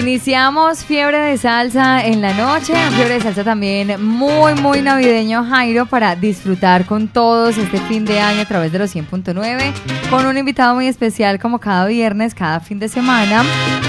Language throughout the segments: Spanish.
Iniciamos Fiebre de Salsa en la noche, Fiebre de Salsa también muy, muy navideño, Jairo, para disfrutar con todos este fin de año a través de los 100.9, con un invitado muy especial como cada viernes, cada fin de semana,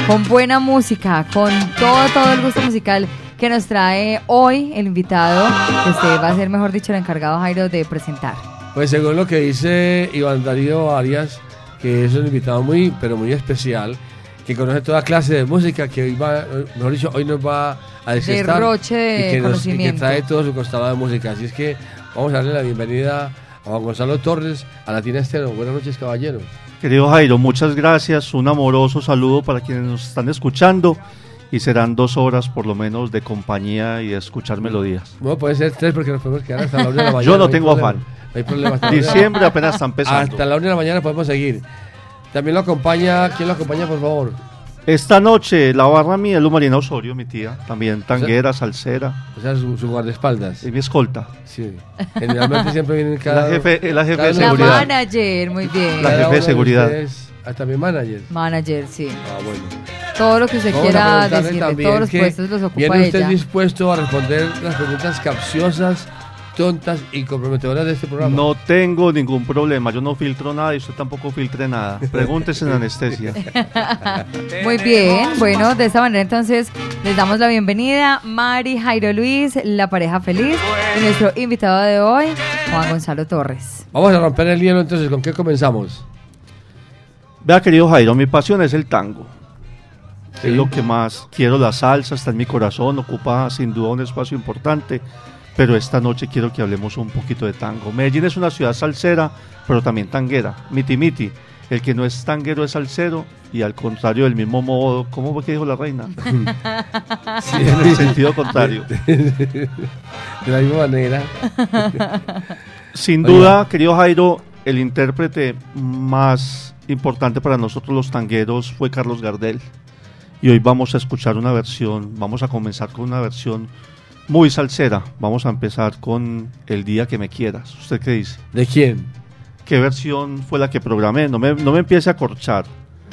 con buena música, con todo, todo el gusto musical que nos trae hoy el invitado, que usted va a ser, mejor dicho, el encargado, Jairo, de presentar. Pues según lo que dice Iván Darío Arias, que es un invitado muy, pero muy especial, que conoce toda clase de música, que hoy va, mejor dicho, hoy nos va a desestar Derroche de y, que nos- y que trae todo su costado de música. Así es que vamos a darle la bienvenida a Juan Gonzalo Torres, a Latina Estero. Buenas noches, caballero. Querido Jairo, muchas gracias. Un amoroso saludo para quienes nos están escuchando y serán dos horas por lo menos de compañía y de escuchar melodías. Bueno, puede ser tres porque nos podemos quedar hasta la una de la mañana. Yo no hay tengo problema. afán. No hay problema. Diciembre apenas está empezando. Hasta la una de la mañana podemos seguir. También lo acompaña, ¿quién lo acompaña, por favor? Esta noche la barra mía es Lu Marina Osorio, mi tía, también tanguera, salsera, O sea, su, su guardaespaldas. y mi escolta. Sí. Generalmente siempre vienen cada... La jefe, la jefe cada de uno- La seguridad. manager, muy bien. La cada jefe de seguridad. Ah, también manager. Manager, sí. Ah, bueno. Todo lo que Vamos a quiera decir, todos los puestos los ocupa ¿Viene usted ella. dispuesto a responder las preguntas capciosas, tontas y comprometedoras de este programa? No tengo ningún problema, yo no filtro nada y usted tampoco filtre nada. Pregúntese en anestesia. Muy bien, bueno, de esta manera entonces les damos la bienvenida Mari Jairo Luis, la pareja feliz, y nuestro invitado de hoy, Juan Gonzalo Torres. Vamos a romper el hielo entonces. ¿Con qué comenzamos? Vea, querido Jairo, mi pasión es el tango. Sí. Es lo que más quiero, la salsa está en mi corazón, ocupa sin duda un espacio importante, pero esta noche quiero que hablemos un poquito de tango. Medellín es una ciudad salsera, pero también tanguera, miti miti. El que no es tanguero es salsero y al contrario del mismo modo, ¿cómo fue que dijo la reina? en el sentido contrario. De la misma manera. Sin duda, querido Jairo, el intérprete más importante para nosotros los tangueros fue Carlos Gardel. Y hoy vamos a escuchar una versión, vamos a comenzar con una versión muy salsera. Vamos a empezar con El día que me quieras. ¿Usted qué dice? ¿De quién? ¿Qué versión fue la que programé? No me, no me empiece a corchar.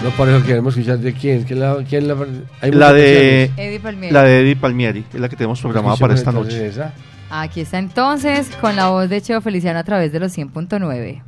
No por eso queremos escuchar de quién. ¿Quién la, quién la, hay La muchas de, versiones. Eddie Palmieri. la de Eddie Palmieri, es la que tenemos programada para esta noche. esa. Aquí está entonces con la voz de Cheo Feliciano a través de los 100.9.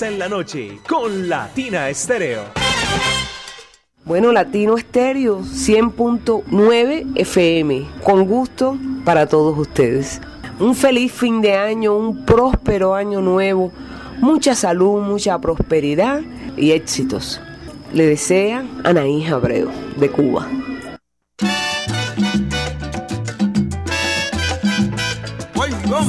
en la noche con Latina Estéreo. Bueno, Latino Estéreo 100.9 FM, con gusto para todos ustedes. Un feliz fin de año, un próspero año nuevo, mucha salud, mucha prosperidad y éxitos. Le desea Anaís Abreu, de Cuba.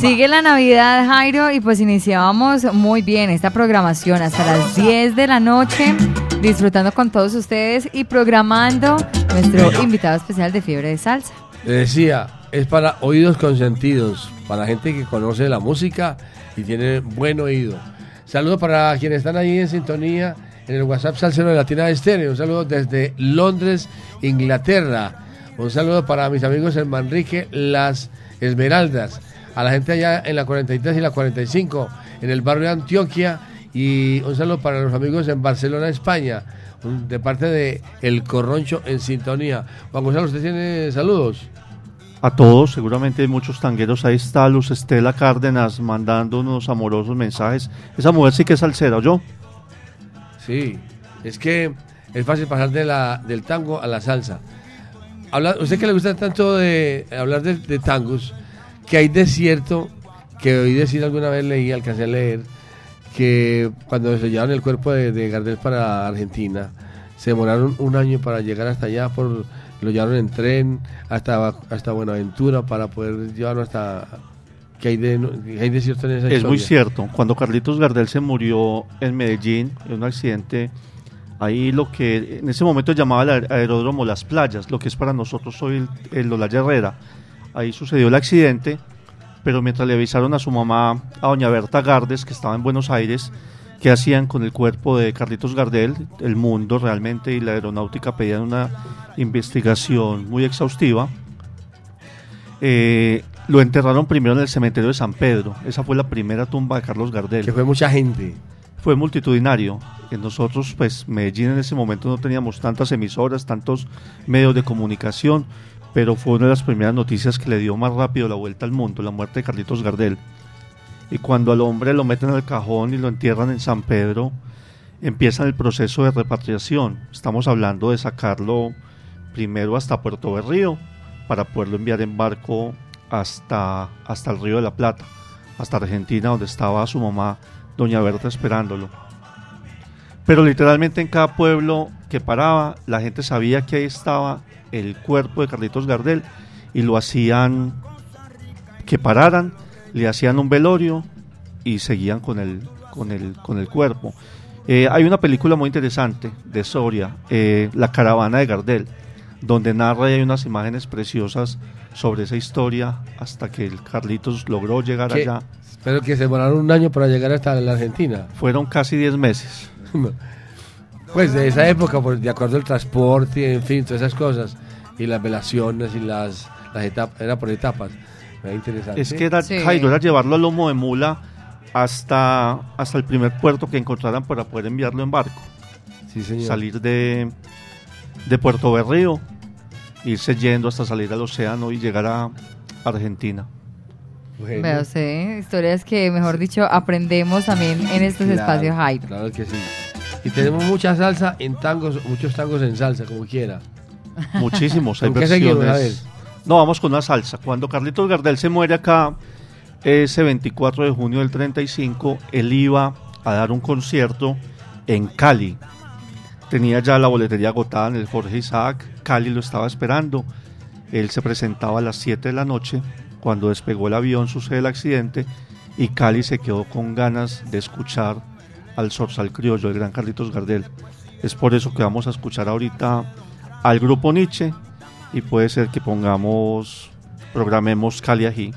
Sigue la Navidad, Jairo, y pues iniciábamos muy bien esta programación hasta las 10 de la noche, disfrutando con todos ustedes y programando nuestro invitado especial de Fiebre de Salsa. Le decía, es para oídos consentidos, para gente que conoce la música y tiene buen oído. Saludos para quienes están ahí en sintonía en el WhatsApp Salsero de Latina Estéreo. Un saludo desde Londres, Inglaterra. Un saludo para mis amigos en Manrique, Las Esmeraldas. A la gente allá en la 43 y la 45, en el barrio de Antioquia. Y un saludo para los amigos en Barcelona, España. De parte de El Corroncho en sintonía. Juan Gonzalo, ¿usted tiene saludos? A todos, seguramente hay muchos tangueros. Ahí está Luz Estela Cárdenas mandando unos amorosos mensajes. Esa mujer sí que es salsera, ¿yo? Sí, es que es fácil pasar de la, del tango a la salsa. Habla, usted que le gusta tanto de hablar de, de tangos, que hay de cierto, que oí decir alguna vez, leí, alcancé a leer, que cuando se llevaron el cuerpo de, de Gardel para Argentina, se demoraron un año para llegar hasta allá, por, lo llevaron en tren hasta, hasta Buenaventura para poder llevarlo hasta... que hay de, que hay de cierto en esa Es muy cierto. Cuando Carlitos Gardel se murió en Medellín, en un accidente, ahí lo que en ese momento llamaba el aer- aeródromo Las Playas, lo que es para nosotros hoy el, el Olaya Herrera. Ahí sucedió el accidente, pero mientras le avisaron a su mamá, a doña Berta Gardes, que estaba en Buenos Aires, qué hacían con el cuerpo de Carlitos Gardel, el mundo realmente y la aeronáutica pedían una investigación muy exhaustiva. Eh, lo enterraron primero en el cementerio de San Pedro. Esa fue la primera tumba de Carlos Gardel. Que fue mucha gente. Fue multitudinario. Que nosotros, pues, Medellín en ese momento no teníamos tantas emisoras, tantos medios de comunicación, pero fue una de las primeras noticias que le dio más rápido la vuelta al mundo, la muerte de Carlitos Gardel. Y cuando al hombre lo meten al cajón y lo entierran en San Pedro, empieza el proceso de repatriación. Estamos hablando de sacarlo primero hasta Puerto Berrío para poderlo enviar en barco hasta, hasta el Río de la Plata, hasta Argentina, donde estaba su mamá, doña Berta, esperándolo. Pero literalmente en cada pueblo que paraba, la gente sabía que ahí estaba el cuerpo de Carlitos Gardel y lo hacían que pararan, le hacían un velorio y seguían con el, con el, con el cuerpo. Eh, hay una película muy interesante de Soria, eh, La caravana de Gardel, donde narra y hay unas imágenes preciosas sobre esa historia hasta que el Carlitos logró llegar ¿Qué? allá. Pero que se demoraron un año para llegar hasta la Argentina. Fueron casi 10 meses. Pues de esa época, pues, de acuerdo al transporte, en fin, todas esas cosas. Y las velaciones y las, las etapas, era por etapas. Era interesante. Es que era, Jairo, era llevarlo a lomo de mula hasta, hasta el primer puerto que encontraran para poder enviarlo en barco. Sí, señor. Salir de, de Puerto Berrío, irse yendo hasta salir al océano y llegar a Argentina. Vea usted, historias que, mejor dicho, aprendemos también en estos Claro, espacios Jairo. Claro que sí. Y tenemos mucha salsa en tangos, muchos tangos en salsa, como quiera. Muchísimos, hay versiones. No, vamos con una salsa. Cuando Carlitos Gardel se muere acá, ese 24 de junio del 35, él iba a dar un concierto en Cali. Tenía ya la boletería agotada en el Jorge Isaac. Cali lo estaba esperando. Él se presentaba a las 7 de la noche. Cuando despegó el avión sucede el accidente y Cali se quedó con ganas de escuchar al Zorzal Criollo, el gran Carlitos Gardel. Es por eso que vamos a escuchar ahorita al grupo Nietzsche y puede ser que pongamos, programemos Cali Ají.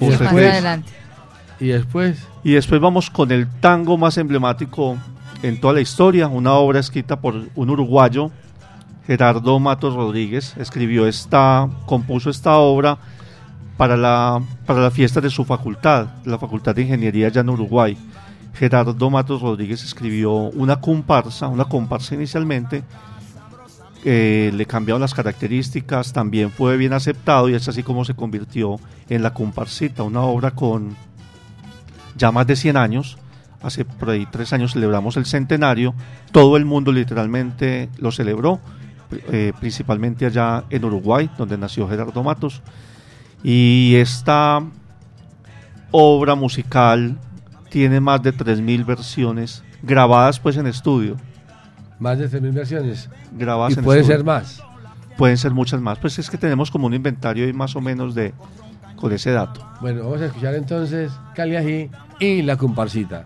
Y después- adelante. Y después, Y después vamos con el tango más emblemático en toda la historia, una obra escrita por un uruguayo, Gerardo Matos Rodríguez, escribió esta, compuso esta obra para la, para la fiesta de su facultad, la Facultad de Ingeniería allá en Uruguay. Gerardo Matos Rodríguez escribió una comparsa, una comparsa inicialmente, eh, le cambiaron las características, también fue bien aceptado y es así como se convirtió en La Comparsita, una obra con ya más de 100 años. Hace tres años celebramos el centenario, todo el mundo literalmente lo celebró, eh, principalmente allá en Uruguay, donde nació Gerardo Matos. Y esta obra musical tiene más de 3.000 versiones grabadas pues en estudio. Más de 3.000 versiones. Grabadas y en pueden ser más. Pueden ser muchas más. Pues es que tenemos como un inventario y más o menos de con ese dato. Bueno, vamos a escuchar entonces Caliají y la comparsita.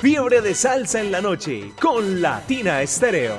Fiebre de salsa en la noche con Latina Estéreo.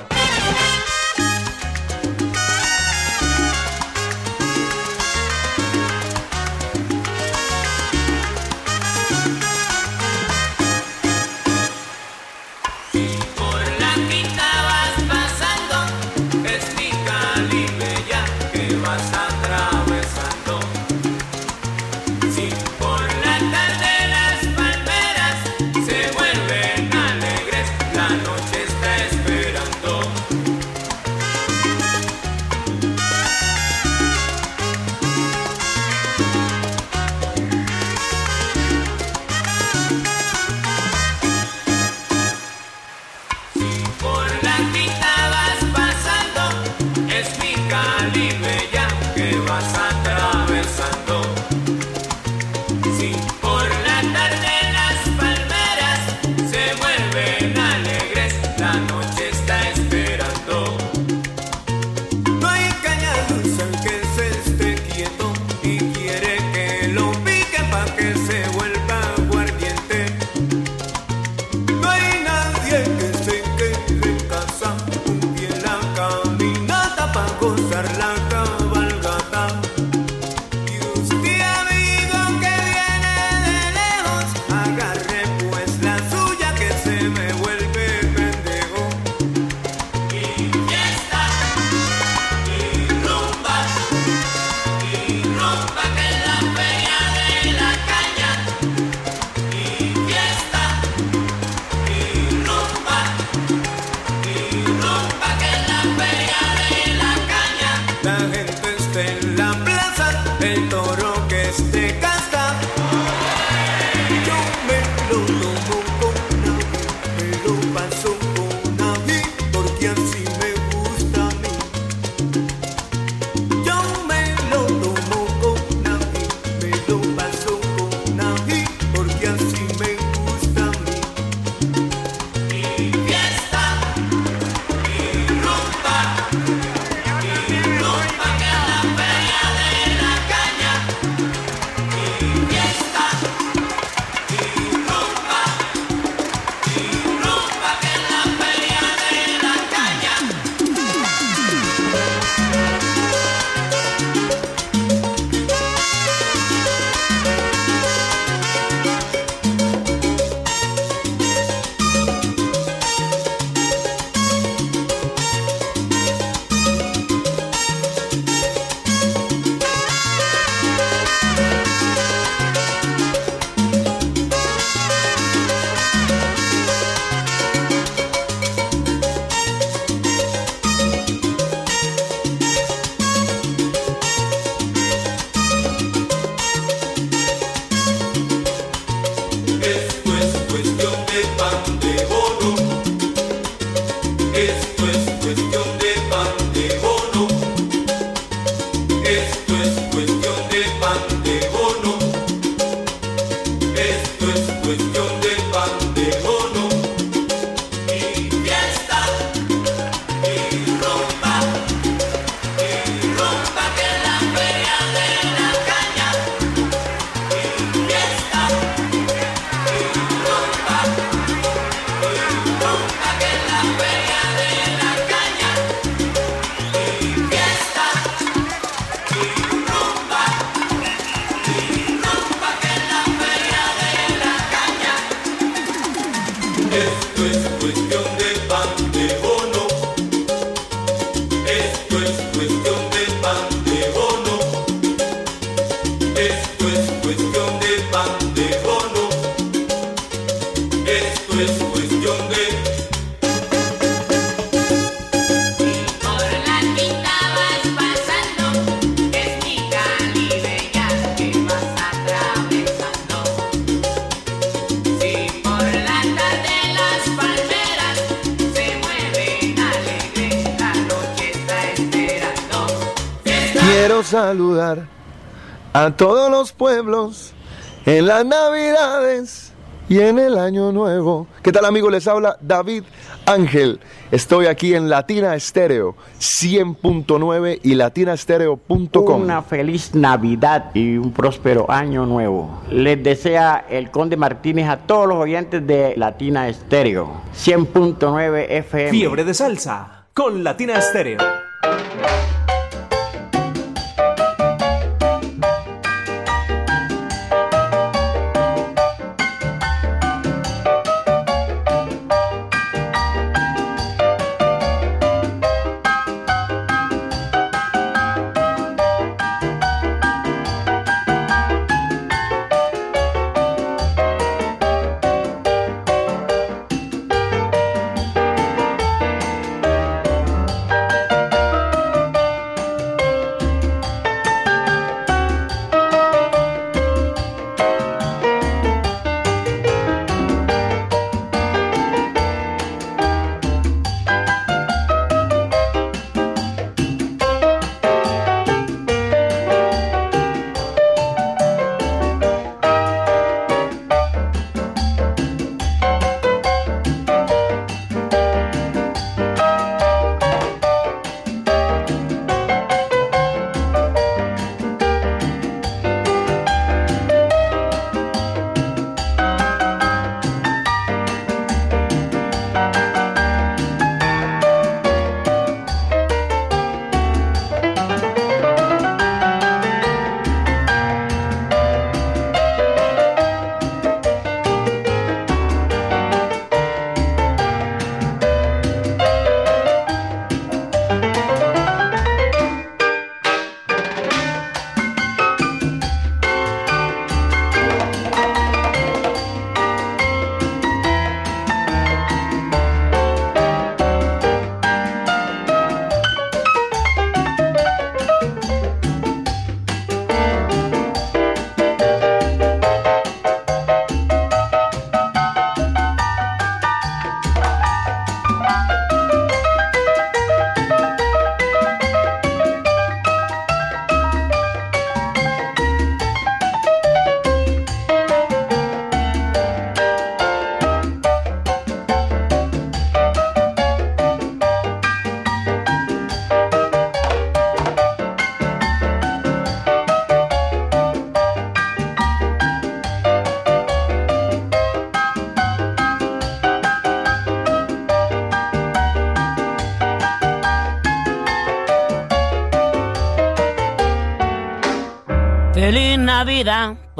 A todos los pueblos en las navidades y en el año nuevo. ¿Qué tal amigos? Les habla David Ángel. Estoy aquí en Latina Estéreo 100.9 y latinastereo.com. Una feliz Navidad y un próspero año nuevo. Les desea el Conde Martínez a todos los oyentes de Latina Estéreo 100.9 FM. Fiebre de salsa con Latina Estéreo.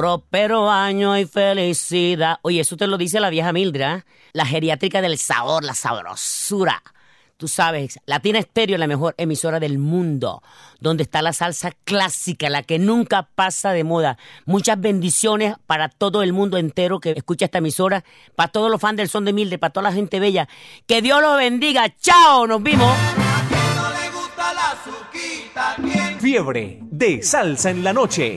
Próspero año y felicidad. Oye, eso te lo dice la vieja Mildred, ¿eh? la geriátrica del sabor, la sabrosura. Tú sabes, Latina Estéreo es la mejor emisora del mundo, donde está la salsa clásica, la que nunca pasa de moda. Muchas bendiciones para todo el mundo entero que escucha esta emisora, para todos los fans del son de Mildred, para toda la gente bella. Que Dios los bendiga. Chao, nos vimos. Fiebre de salsa en la noche.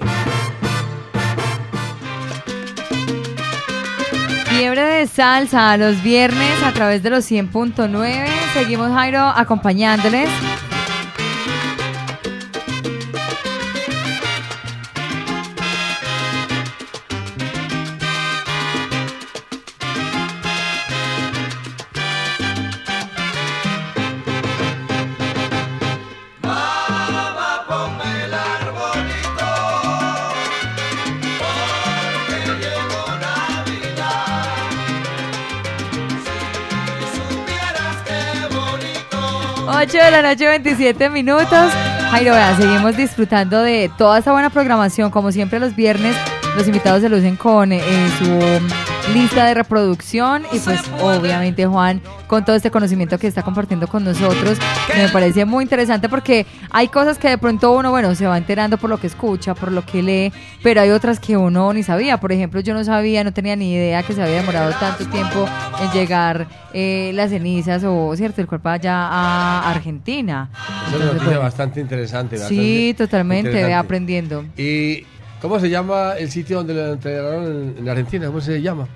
Fiebre de salsa los viernes a través de los 100.9. Seguimos, Jairo, acompañándoles. Ocho de la noche, 27 minutos. Jairo, vea, seguimos disfrutando de toda esta buena programación. Como siempre, los viernes, los invitados se lucen con eh, su lista de reproducción. Y pues, obviamente, Juan, con todo este conocimiento que está compartiendo con nosotros, me parece muy interesante porque hay cosas que de pronto uno, bueno, se va enterando por lo que escucha, por lo que lee, pero hay otras que uno ni sabía. Por ejemplo, yo no sabía, no tenía ni idea que se había demorado tanto tiempo en llegar eh, las cenizas o, ¿cierto?, el cuerpo allá a Argentina. Es una noticia bueno. bastante interesante. Sí, bastante totalmente, ve interesante. aprendiendo. ¿Y cómo se llama el sitio donde lo entregaron en, en Argentina? ¿Cómo se llama?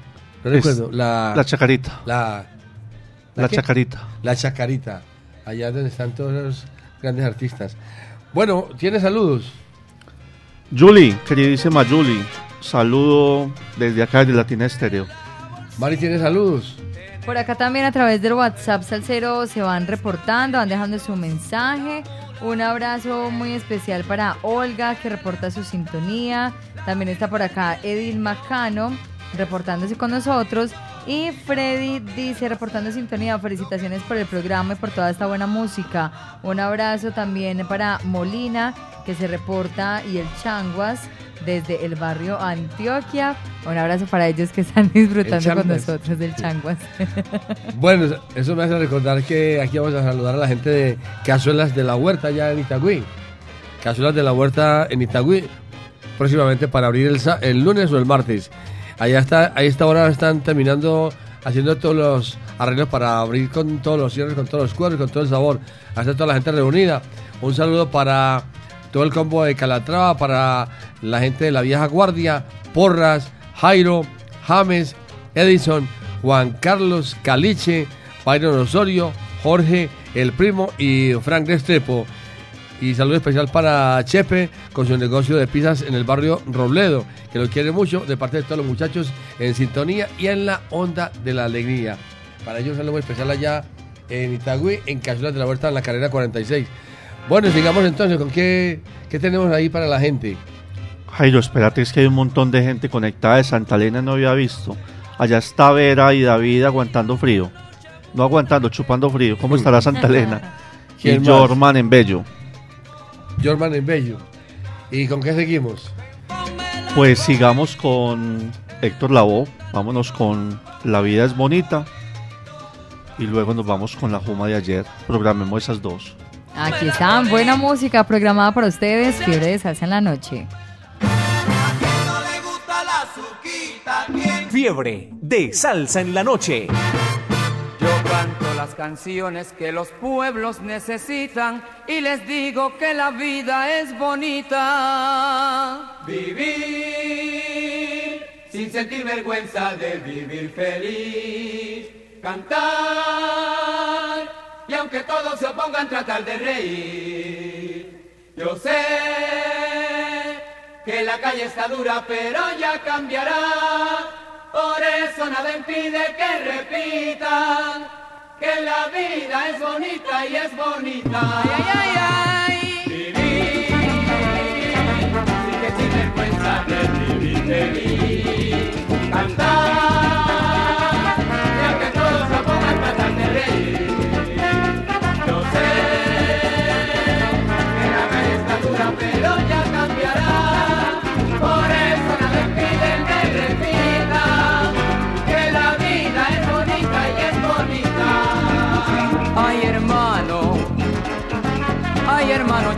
No recuerdo. La, la Chacarita. La, La? Chacarita. La Chacarita. Allá donde están todos los grandes artistas. Bueno, ¿tiene saludos? Julie, queridísima Julie, saludo desde acá de Latina Estéreo. Mari tiene saludos. Por acá también a través del WhatsApp Salcero se van reportando, van dejando su mensaje. Un abrazo muy especial para Olga que reporta su sintonía. También está por acá Edil Macano reportándose con nosotros. Y Freddy dice, reportando sintonía, felicitaciones por el programa y por toda esta buena música. Un abrazo también para Molina, que se reporta, y el Changuas, desde el barrio Antioquia. Un abrazo para ellos que están disfrutando con nosotros del Changuas. Bueno, eso me hace recordar que aquí vamos a saludar a la gente de Cazuelas de la Huerta allá en Itagüí. Cazuelas de la Huerta en Itagüí, próximamente para abrir el, el lunes o el martes. Allá está, a esta hora están terminando haciendo todos los arreglos para abrir con todos los cierres, con todos los cuadros, con todo el sabor. Está toda la gente reunida. Un saludo para todo el combo de Calatrava, para la gente de la vieja guardia, Porras, Jairo, James, Edison, Juan Carlos Caliche, Byron Osorio, Jorge, el primo y Frank Restrepo. Y saludo especial para Chepe con su negocio de pizzas en el barrio Robledo, que lo quiere mucho de parte de todos los muchachos en sintonía y en la onda de la alegría. Para ellos saludo especial allá en Itagüí, en Cazuelas de la Huerta, en la carrera 46. Bueno, sigamos entonces, ¿con qué, qué tenemos ahí para la gente? Jairo, espérate, es que hay un montón de gente conectada de Santa Elena, no había visto. Allá está Vera y David aguantando frío. No aguantando, chupando frío. ¿Cómo estará Santa Elena? y. Jorman en Bello. Jorman en Bello. ¿Y con qué seguimos? Pues sigamos con Héctor Lavoe. Vámonos con La vida es bonita. Y luego nos vamos con la Juma de ayer. Programemos esas dos. Aquí está, buena música programada para ustedes, Fiebre de Salsa en la Noche. Fiebre de salsa en la noche. Yo canto las canciones que los pueblos necesitan y les digo que la vida es bonita. Vivir sin sentir vergüenza de vivir feliz. Cantar y aunque todos se opongan tratar de reír. Yo sé que la calle está dura pero ya cambiará. Por eso nada impide que repitan que la vida es bonita y es bonita. Ay, ay, ay. Vivir sin que sin vergüenza de vivir feliz. Cantar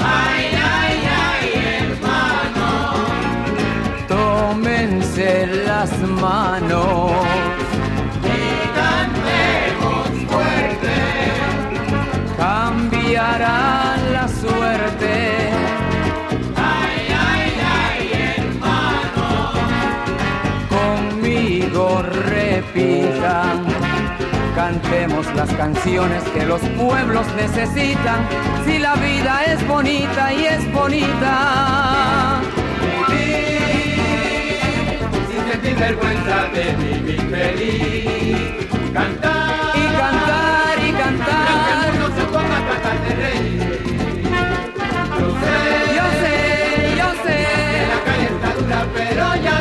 Ay, ay, ay, hermano. Tómense las manos y cantemos fuerte. Cambiará cantemos las canciones que los pueblos necesitan, si la vida es bonita y es bonita. Sin sentir vergüenza de vivir feliz, cantar y cantar y cantar. Que el mundo se ponga a tratar de reír. Yo sé, yo sé, yo sé. Que la calle está dura, pero ya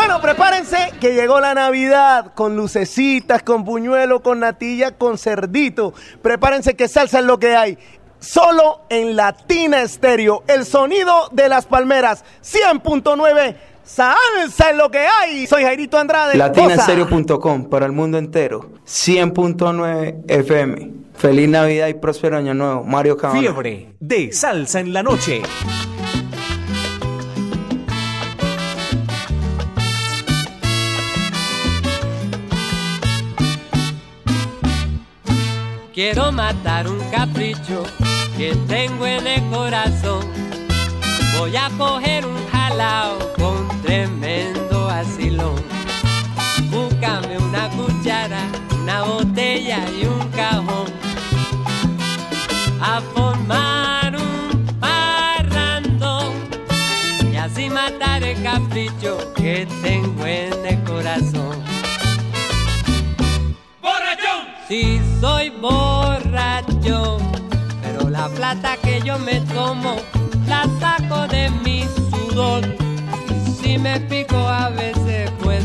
Bueno, prepárense que llegó la Navidad con lucecitas, con puñuelo, con natilla, con cerdito. Prepárense que salsa es lo que hay. Solo en Latina Estéreo, el sonido de las palmeras, 100.9. Salsa es lo que hay. Soy Jairito Andrade. Latinaestereo.com para el mundo entero. 100.9 FM. Feliz Navidad y próspero año nuevo. Mario Cabana. Fiebre de salsa en la noche. Quiero matar un capricho que tengo en el corazón. Voy a coger un jalao con tremendo vacilón. Búscame una cuchara, una botella y un cajón. A formar un parrandón y así matar el capricho que tengo en el corazón. ¡Borrachón! soy borracho, pero la plata que yo me tomo la saco de mi sudor. Y si me pico a veces pues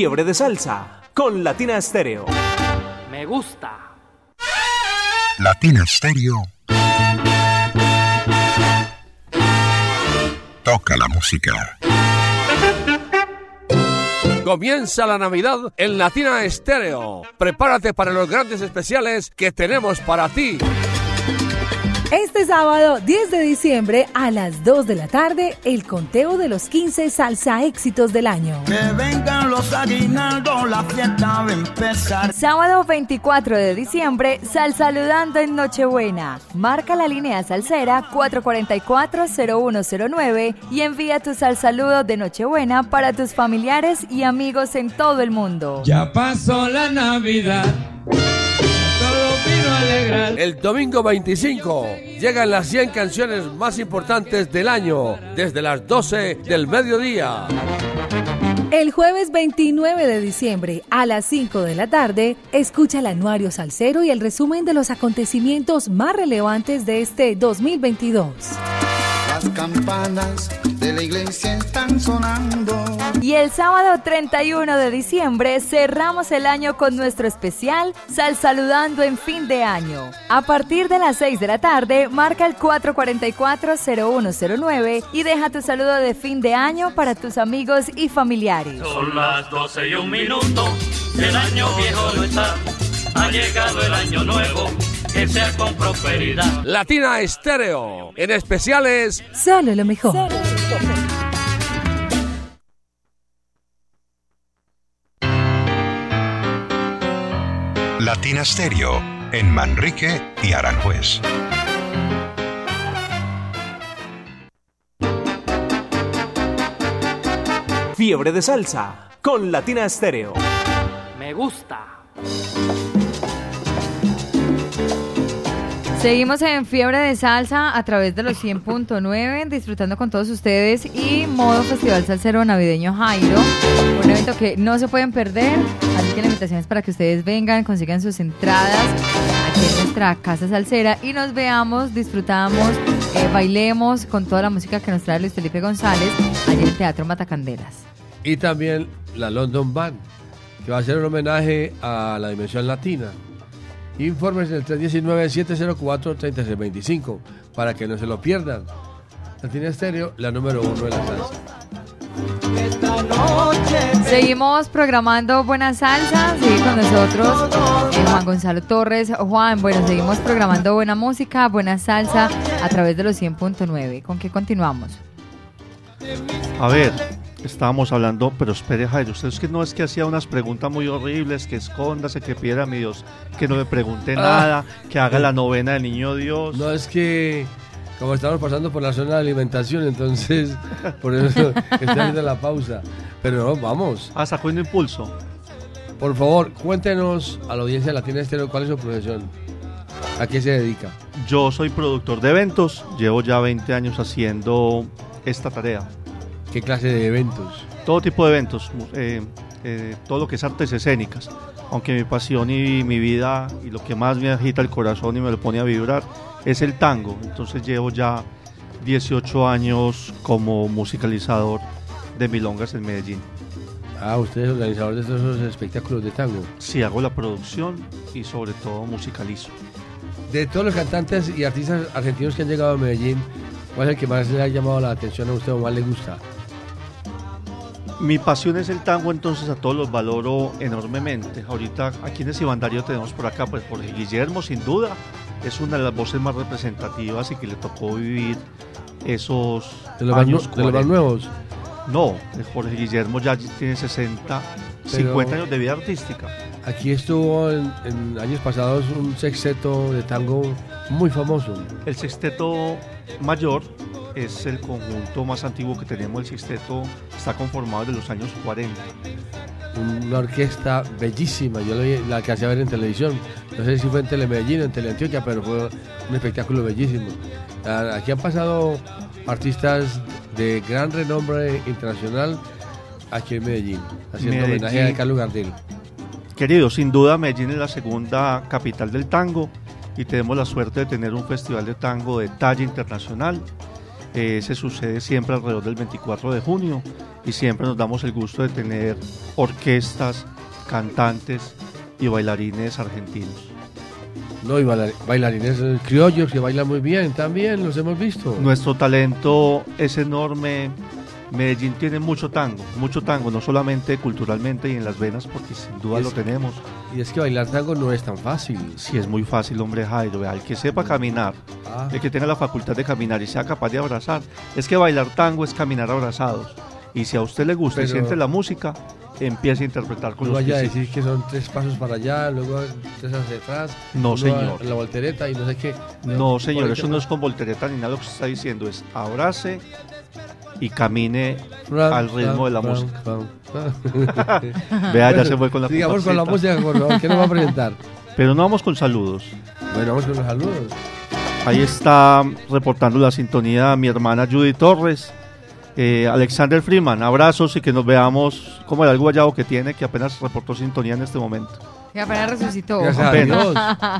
Fiebre de salsa con Latina Estéreo. Me gusta. Latina Stereo. Toca la música. Comienza la Navidad en Latina Estéreo. Prepárate para los grandes especiales que tenemos para ti. Este sábado 10 de diciembre a las 2 de la tarde, el conteo de los 15 salsa éxitos del año. Que vengan los aguinaldos, la fiesta va a empezar. Sábado 24 de diciembre, Sal Saludando en Nochebuena. Marca la línea salsera 444-0109 y envía tu sal saludo de Nochebuena para tus familiares y amigos en todo el mundo. Ya pasó la Navidad. El domingo 25 llegan las 100 canciones más importantes del año desde las 12 del mediodía. El jueves 29 de diciembre a las 5 de la tarde, escucha el anuario salsero y el resumen de los acontecimientos más relevantes de este 2022. Las campanas de la iglesia están sonando. Y el sábado 31 de diciembre cerramos el año con nuestro especial Sal Saludando en fin de año. A partir de las 6 de la tarde, marca el 444-0109 y deja tu saludo de fin de año para tus amigos y familiares. Son las 12 y un minuto. El año viejo no está. Ha llegado el año nuevo. Que sea con prosperidad. Latina Estéreo, en especiales Solo lo mejor. Latina Stereo en Manrique y Aranjuez. Fiebre de salsa con Latina Estéreo. Me gusta. Seguimos en Fiebre de Salsa a través de los 100.9, disfrutando con todos ustedes y modo Festival Salsero Navideño Jairo, un evento que no se pueden perder, Así que la invitación es para que ustedes vengan, consigan sus entradas aquí en nuestra casa salsera y nos veamos, disfrutamos, eh, bailemos con toda la música que nos trae Luis Felipe González allí en el Teatro Matacandelas. Y también la London Band, que va a ser un homenaje a la dimensión latina. Informes en el 319-704-3625 para que no se lo pierdan. Latina Estéreo, la número uno de la salsa. Seguimos programando Buena Salsa, sigue con nosotros eh, Juan Gonzalo Torres. Juan, bueno, seguimos programando buena música, buena salsa a través de los 100.9. ¿Con qué continuamos? A ver, estábamos hablando, pero espere, Jairo, usted es que no es que hacía unas preguntas muy horribles, que escóndase, que piedra mi Dios, que no me pregunte Ah. nada, que haga la novena del niño Dios. No es que, como estamos pasando por la zona de alimentación, entonces por eso estoy haciendo la pausa. Pero no, vamos. Ah, sacó un impulso. Por favor, cuéntenos a la audiencia de Latina Estéreo cuál es su profesión. ¿A qué se dedica? Yo soy productor de eventos, llevo ya 20 años haciendo esta tarea. ¿Qué clase de eventos? Todo tipo de eventos, eh, eh, todo lo que es artes escénicas. Aunque mi pasión y mi vida y lo que más me agita el corazón y me lo pone a vibrar es el tango. Entonces llevo ya 18 años como musicalizador de milongas en Medellín. Ah, usted es organizador de todos esos espectáculos de tango. Sí, hago la producción y sobre todo musicalizo. De todos los cantantes y artistas argentinos que han llegado a Medellín, ¿cuál es el que más le ha llamado la atención a usted o más le gusta? Mi pasión es el tango, entonces a todos los valoro enormemente. Ahorita aquí en Cibandario tenemos por acá, pues Jorge Guillermo, sin duda, es una de las voces más representativas y que le tocó vivir esos ¿De los años nu- de los más 40. nuevos? No, el Jorge Guillermo ya tiene 60, Pero- 50 años de vida artística. Aquí estuvo en, en años pasados un sexteto de tango muy famoso. El sexteto mayor es el conjunto más antiguo que tenemos. El sexteto está conformado de los años 40. Una orquesta bellísima, yo la, vi- la alcancé a ver en televisión. No sé si fue en Telemedellín o en Teleantioquia, pero fue un espectáculo bellísimo. Ah, Aquí han pasado artistas de gran renombre internacional aquí en Medellín, haciendo Medellín. homenaje a Carlos Gardel. Querido, sin duda Medellín es la segunda capital del tango y tenemos la suerte de tener un festival de tango de talla internacional. Eh, se sucede siempre alrededor del 24 de junio y siempre nos damos el gusto de tener orquestas, cantantes y bailarines argentinos. No, y bailar- bailarines criollos que bailan muy bien también, los hemos visto. Nuestro talento es enorme. Medellín tiene mucho tango, mucho tango, no solamente culturalmente y en las venas, porque sin duda Y lo es- tenemos. Y es que bailar tango no es tan fácil. Sí, es muy fácil, hombre Jairo. El que sepa caminar, Ah. el que tenga la facultad de caminar y sea capaz de abrazar. Es que bailar tango es caminar abrazados. Y si a usted le gusta y Pero- siente la música, empiece a interpretar con No los vaya a decir que son tres pasos para allá, luego tres hacia atrás. No, señor. La voltereta y no sé qué. No, señor, Por eso no es con voltereta ni nada. Lo que se está diciendo es abrace y camine al ritmo de la música. Vea, ya se fue con la Sigamos con la música, por favor. ¿Qué nos va a presentar? Pero no vamos con saludos. Bueno, vamos con los saludos. Ahí está reportando la sintonía mi hermana Judy Torres. Eh, Alexander Freeman, abrazos y que nos veamos como el algo guayabo que tiene, que apenas reportó sintonía en este momento. Que apenas resucitó. Gracias a. Dios.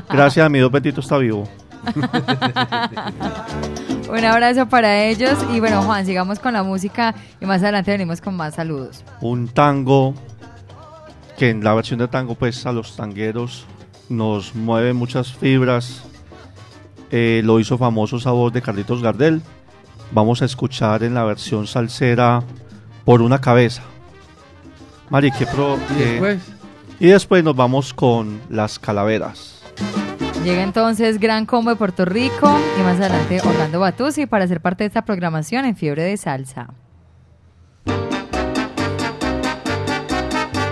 Gracias a mi Dios bendito está vivo. Un abrazo para ellos. Y bueno, Juan, sigamos con la música y más adelante venimos con más saludos. Un tango que en la versión de tango pues a los tangueros nos mueve muchas fibras. Eh, lo hizo famoso esa voz de Carlitos Gardel. Vamos a escuchar en la versión salsera por una cabeza. Mari, ¿qué pro- ¿Y qué- después? y después nos vamos con las calaveras. Llega entonces Gran Combo de Puerto Rico y más adelante Orlando Batusi para ser parte de esta programación en Fiebre de Salsa.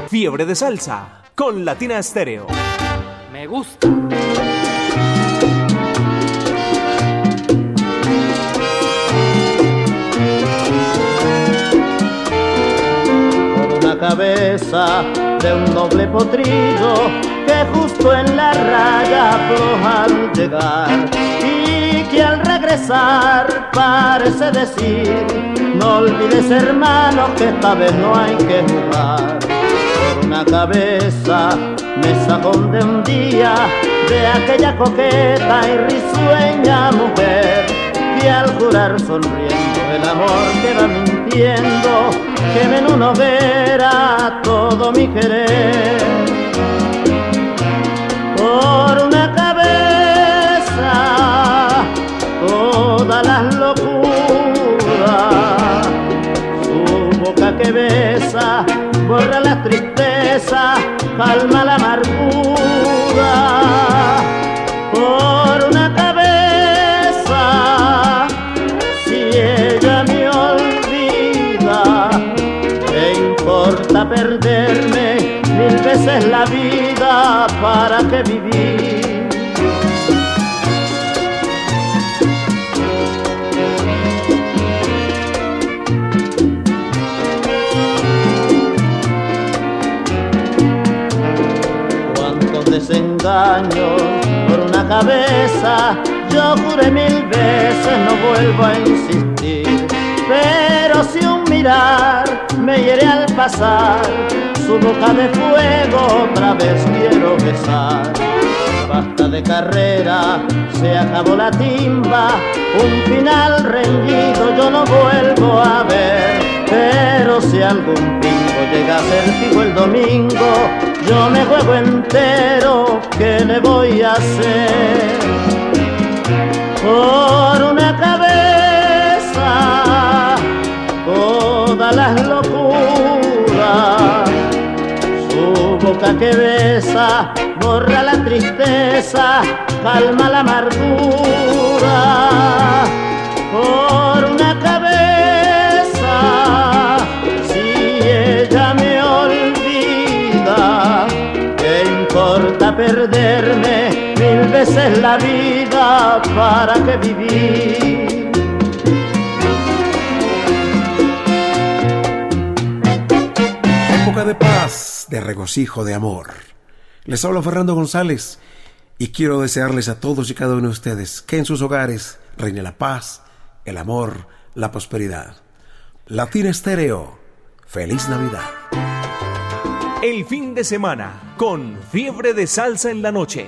Fiebre de salsa con Latina Stereo. Me gusta. por una cabeza de un noble potrillo que justo en la raya afloja al llegar y que al regresar parece decir no olvides hermano que esta vez no hay que jugar por una cabeza me sacó de un día de aquella coqueta y risueña mujer que al jurar sonriendo el amor que va mintiendo que en una hoguera todo mi querer que vivir? Cuántos desengaños por una cabeza, yo juré mil veces no vuelvo a insistir. Pero si un mirar me hiere al pasar, su boca de fuego otra vez quiero besar. Basta de carrera, se acabó la timba, un final reñido yo no vuelvo a ver. Pero si algún pingo llega a ser fijo el domingo, yo me juego entero, ¿qué le voy a hacer? Por una cabeza, todas las boca que besa, borra la tristeza, calma la amargura. Por una cabeza, si ella me olvida, ¿qué importa perderme mil veces la vida para que vivir? De paz, de regocijo, de amor. Les habla Fernando González y quiero desearles a todos y cada uno de ustedes que en sus hogares reine la paz, el amor, la prosperidad. Latina Estéreo, feliz Navidad. El fin de semana con fiebre de salsa en la noche.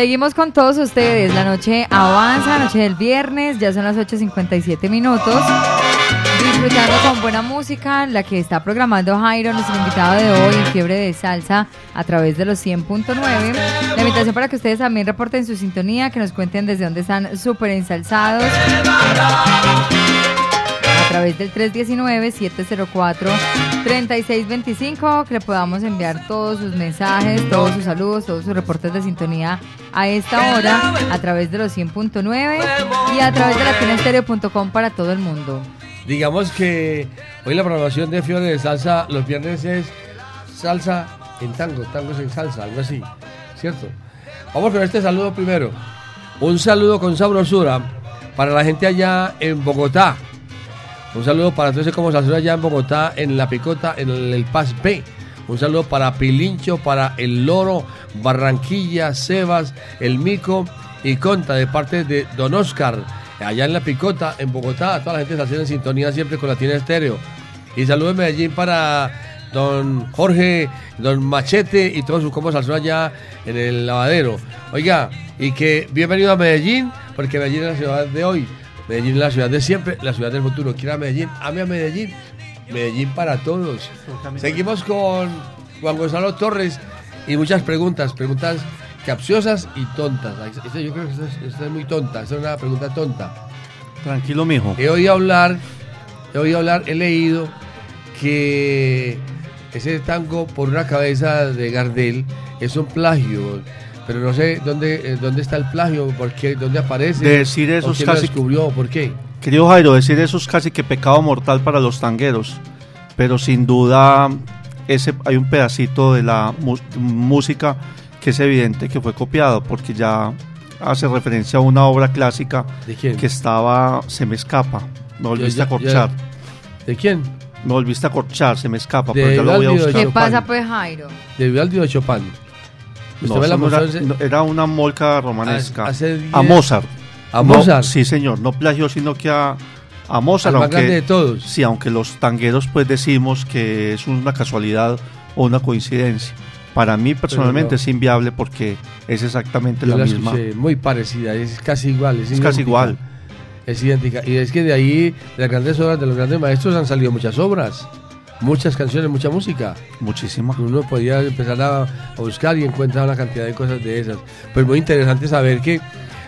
Seguimos con todos ustedes. La noche avanza, noche del viernes, ya son las 8.57 minutos. Disfrutando con buena música, la que está programando Jairo, nuestro invitado de hoy en Fiebre de Salsa a través de los 100.9. La invitación para que ustedes también reporten su sintonía, que nos cuenten desde dónde están súper ensalzados. A través del 319-704-3625, que le podamos enviar todos sus mensajes, todos sus saludos, todos sus reportes de sintonía a esta hora, a través de los 100.9 y a través de latinastereo.com para todo el mundo. Digamos que hoy la programación de Fiebre de Salsa los viernes es salsa en tango, tangos en salsa, algo así, ¿cierto? Vamos con este saludo primero. Un saludo con sabrosura para la gente allá en Bogotá. Un saludo para todos como salsero allá en Bogotá, en La Picota, en el, el Paz B. Un saludo para Pilincho, para El Loro, Barranquilla, Sebas, El Mico y Conta de parte de Don Oscar, allá en La Picota, en Bogotá. Toda la gente salsera en sintonía siempre con Latina Estéreo. Y saludo en Medellín para don Jorge, don Machete y todos sus combos salsero allá en el lavadero. Oiga, y que bienvenido a Medellín, porque Medellín es la ciudad de hoy. Medellín es la ciudad de siempre, la ciudad del futuro. Quiera Medellín, ame a Medellín. Medellín para todos. Seguimos con Juan Gonzalo Torres y muchas preguntas, preguntas capciosas y tontas. Yo creo que esta es, esta es muy tonta, esta es una pregunta tonta. Tranquilo, mijo. He oído hablar, he oído hablar, he leído que ese tango por una cabeza de Gardel es un plagio, pero no sé dónde, eh, dónde está el plagio, por qué, dónde aparece, Decir o eso es casi- descubrió, por qué. Querido Jairo, decir eso es casi que pecado mortal para los tangueros, pero sin duda ese, hay un pedacito de la música que es evidente que fue copiado, porque ya hace referencia a una obra clásica ¿De quién? que estaba, se me escapa, me volviste Ya- a ya- corchar. ¿De quién? Me volviste a corchar, se me escapa, De pero ya lo voy a de buscar. ¿Qué pasa pues Jairo? De Vivaldi o de Chopin. No, ¿Usted me la no era, no, era una molca romanesca. A diez- Mozart. ¿A No, Mozart? sí, señor. No plagió, sino que a, a Mozart. Al más aunque, grande de todos. Sí, aunque los tangueros pues decimos que es una casualidad o una coincidencia. Para mí personalmente no. es inviable porque es exactamente Yo la la misma. muy parecida, es casi igual. Es, Es casi igual. Es idéntica. Y es que de ahí, de las grandes obras, de los grandes maestros, han salido muchas obras. Muchas canciones, mucha música. Muchísima. Uno podía empezar a, a buscar y encuentra una cantidad de cosas de esas. Pues muy interesante saber que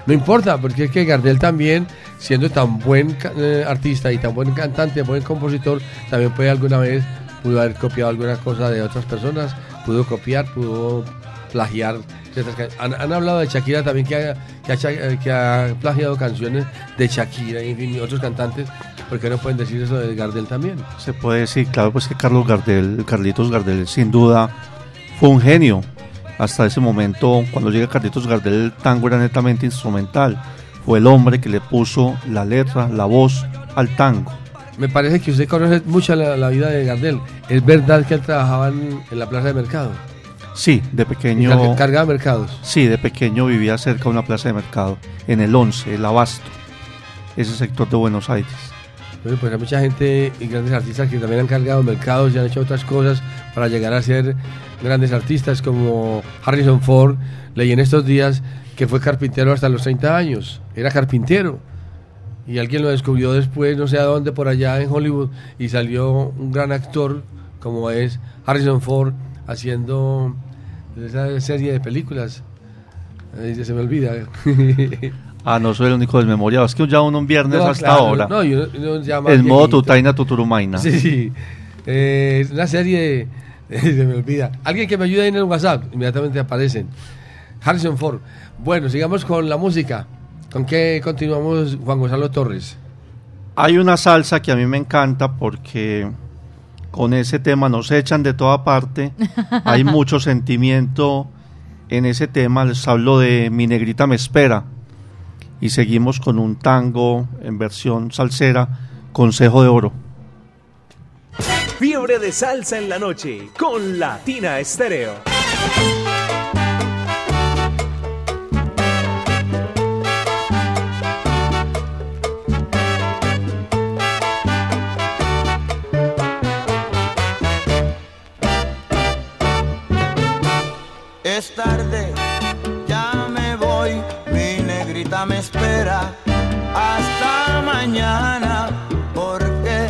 no importa, porque es que Gardel también, siendo tan buen eh, artista y tan buen cantante, buen compositor, también puede alguna vez, pudo haber copiado alguna cosa de otras personas, pudo copiar, pudo plagiar. Han, han hablado de Shakira también, que ha, que ha cha- eh, que ha plagiado canciones de Shakira y en fin, y otros cantantes. ¿Por qué no pueden decir eso de Gardel también? Se puede decir, claro, pues que Carlos Gardel, Carlitos Gardel, sin duda fue un genio. Hasta ese momento, cuando llega Carlitos Gardel, el tango era netamente instrumental. Fue el hombre que le puso la letra, la voz al tango. Me parece que usted conoce mucho la, la vida de Gardel. ¿Es verdad que él trabajaba en, en la plaza de mercado? Sí, de pequeño. Car- cargaba mercados. Sí, de pequeño vivía cerca de una plaza de mercado, en el 11, el Abasto, ese sector de Buenos Aires. Bueno, pues hay mucha gente y grandes artistas que también han cargado mercados y han hecho otras cosas para llegar a ser grandes artistas como Harrison Ford. Leí en estos días que fue carpintero hasta los 30 años. Era carpintero. Y alguien lo descubrió después, no sé a dónde, por allá en Hollywood, y salió un gran actor como es Harrison Ford haciendo esa serie de películas. Se me olvida. Ah, no soy el único desmemoriado, es que ya uno un viernes No, hasta claro, ahora. no, ya el modo. Tutaina Tuturumaina. Sí, sí. Eh, una serie, de- se me olvida. Alguien que me ayude ahí en el WhatsApp, inmediatamente aparecen. Harrison Ford. Bueno, sigamos con la música. ¿Con qué continuamos, Juan Gonzalo Torres? Hay una salsa que a mí me encanta porque con ese tema nos echan de toda parte. Hay mucho sentimiento en ese tema. Les hablo de Mi Negrita Me Espera. Y seguimos con un tango en versión salsera, Consejo de Oro. Fiebre de salsa en la noche con Latina Estéreo. Es tarde, ya me voy, mi negrita me espera hasta mañana, porque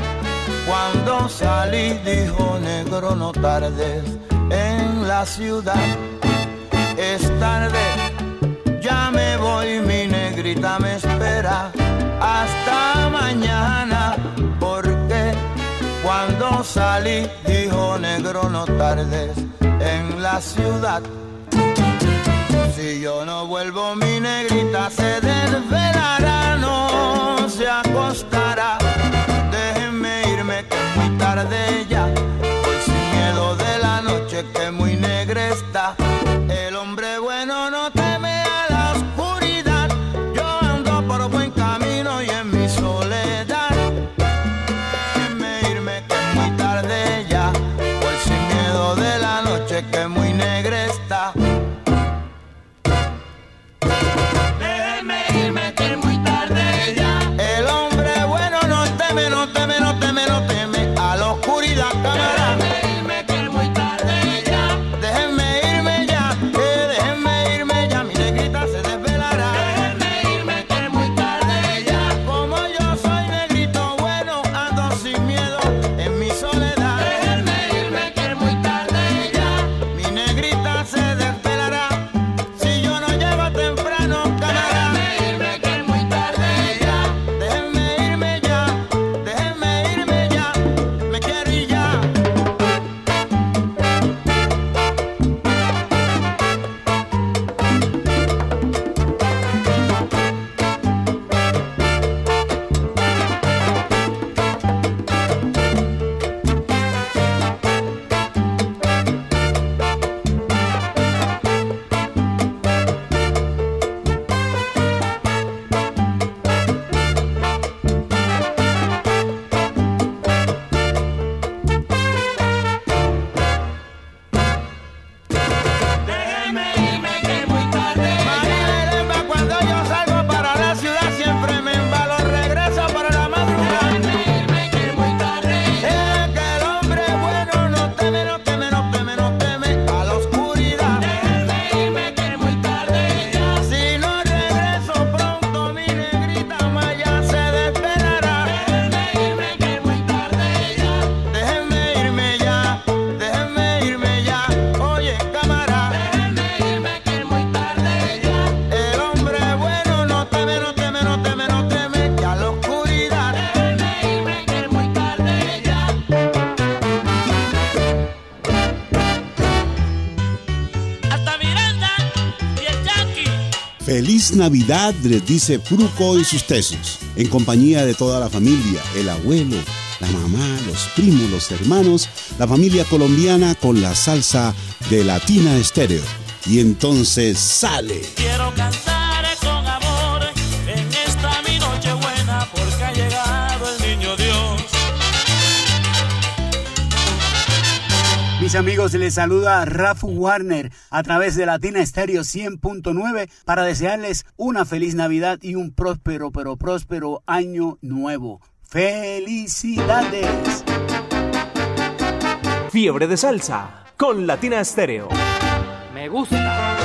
cuando salí dijo negro no tardes en la ciudad. Es tarde, ya me voy, mi negrita me espera hasta mañana, porque cuando salí dijo negro no tardes en la ciudad. Si yo no vuelvo, mi negrita se desvelará, no se acostará. Déjenme irme que muy tarde ya. Feliz Navidad les dice Fruco y sus tesos, en compañía de toda la familia, el abuelo, la mamá, los primos, los hermanos, la familia colombiana con la salsa de Latina Estéreo. Y entonces sale. Mis amigos, les saluda Rafa Warner a través de Latina Estéreo 100.9 para desearles una feliz Navidad y un próspero, pero próspero año nuevo. ¡Felicidades! Fiebre de salsa con Latina Estéreo. Me gusta.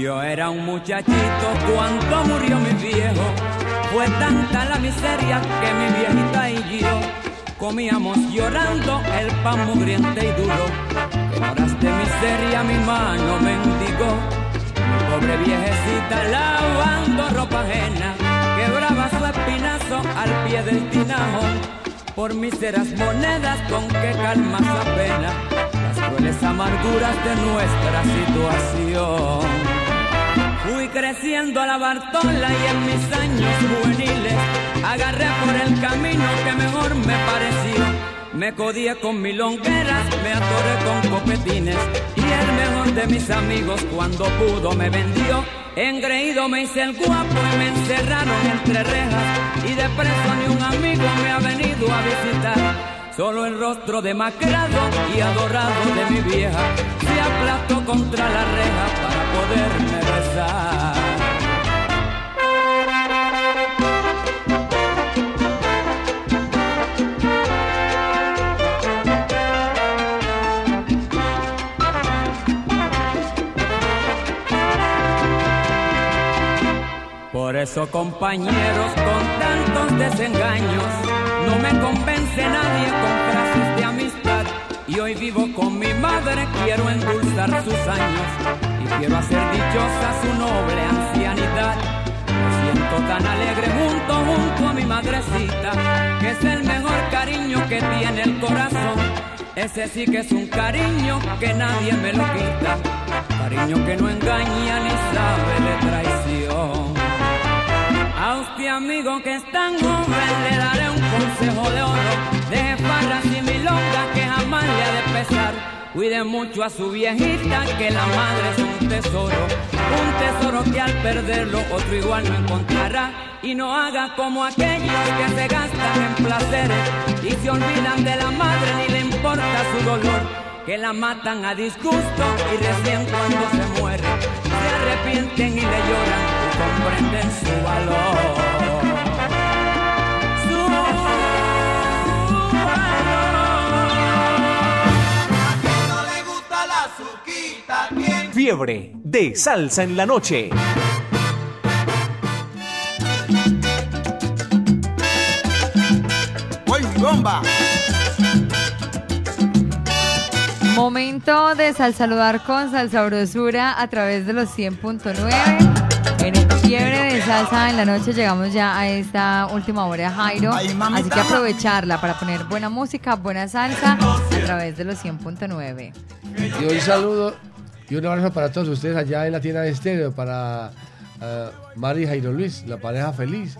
Yo era un muchachito cuando murió mi viejo. Fue tanta la miseria que mi viejita y yo comíamos llorando el pan mugriente y duro. En horas de miseria mi mano mendigó. Mi pobre viejecita lavando ropa ajena, quebraba su espinazo al pie del tinajo. Por míseras monedas con que calma su pena las crueles amarguras de nuestra situación. Fui creciendo a la Bartola y en mis años juveniles agarré por el camino que mejor me pareció. Me codié con milongueras, me atoré con copetines y el mejor de mis amigos cuando pudo me vendió. Engreído me hice el guapo y me encerraron entre rejas y de preso ni un amigo me ha venido a visitar. Solo el rostro demacrado y adorado de mi vieja se aplastó contra la reja para poderme besar. Por eso compañeros con tantos desengaños, no me convence nadie con frases de amistad. Y hoy vivo con mi madre, quiero endulzar sus años y quiero hacer dichosa su noble ancianidad. Me siento tan alegre junto, junto a mi madrecita, que es el mejor cariño que tiene el corazón. Ese sí que es un cariño que nadie me lo quita, cariño que no engaña ni sabe de traición. A usted amigo que es tan joven le daré un consejo de oro Deje farras y milongas que jamás le ha de pesar. Cuide mucho a su viejita que la madre es un tesoro. Un tesoro que al perderlo otro igual no encontrará. Y no haga como aquellos que se gastan en placeres Y se olvidan de la madre ni le importa su dolor. Que la matan a disgusto y recién cuando se muere Se arrepienten y le lloran comprenden su valor. Fiebre de salsa en la noche. ¡Uy, bomba! Momento de sal saludar con salsabrosura a través de los 100.9. En el fiebre de salsa en la noche llegamos ya a esta última hora de Jairo. Así que aprovecharla para poner buena música, buena salsa a través de los 100.9. Y un saludo y un abrazo para todos ustedes allá en la tienda de estéreo, para eh, Mari y Jairo Luis, la pareja feliz.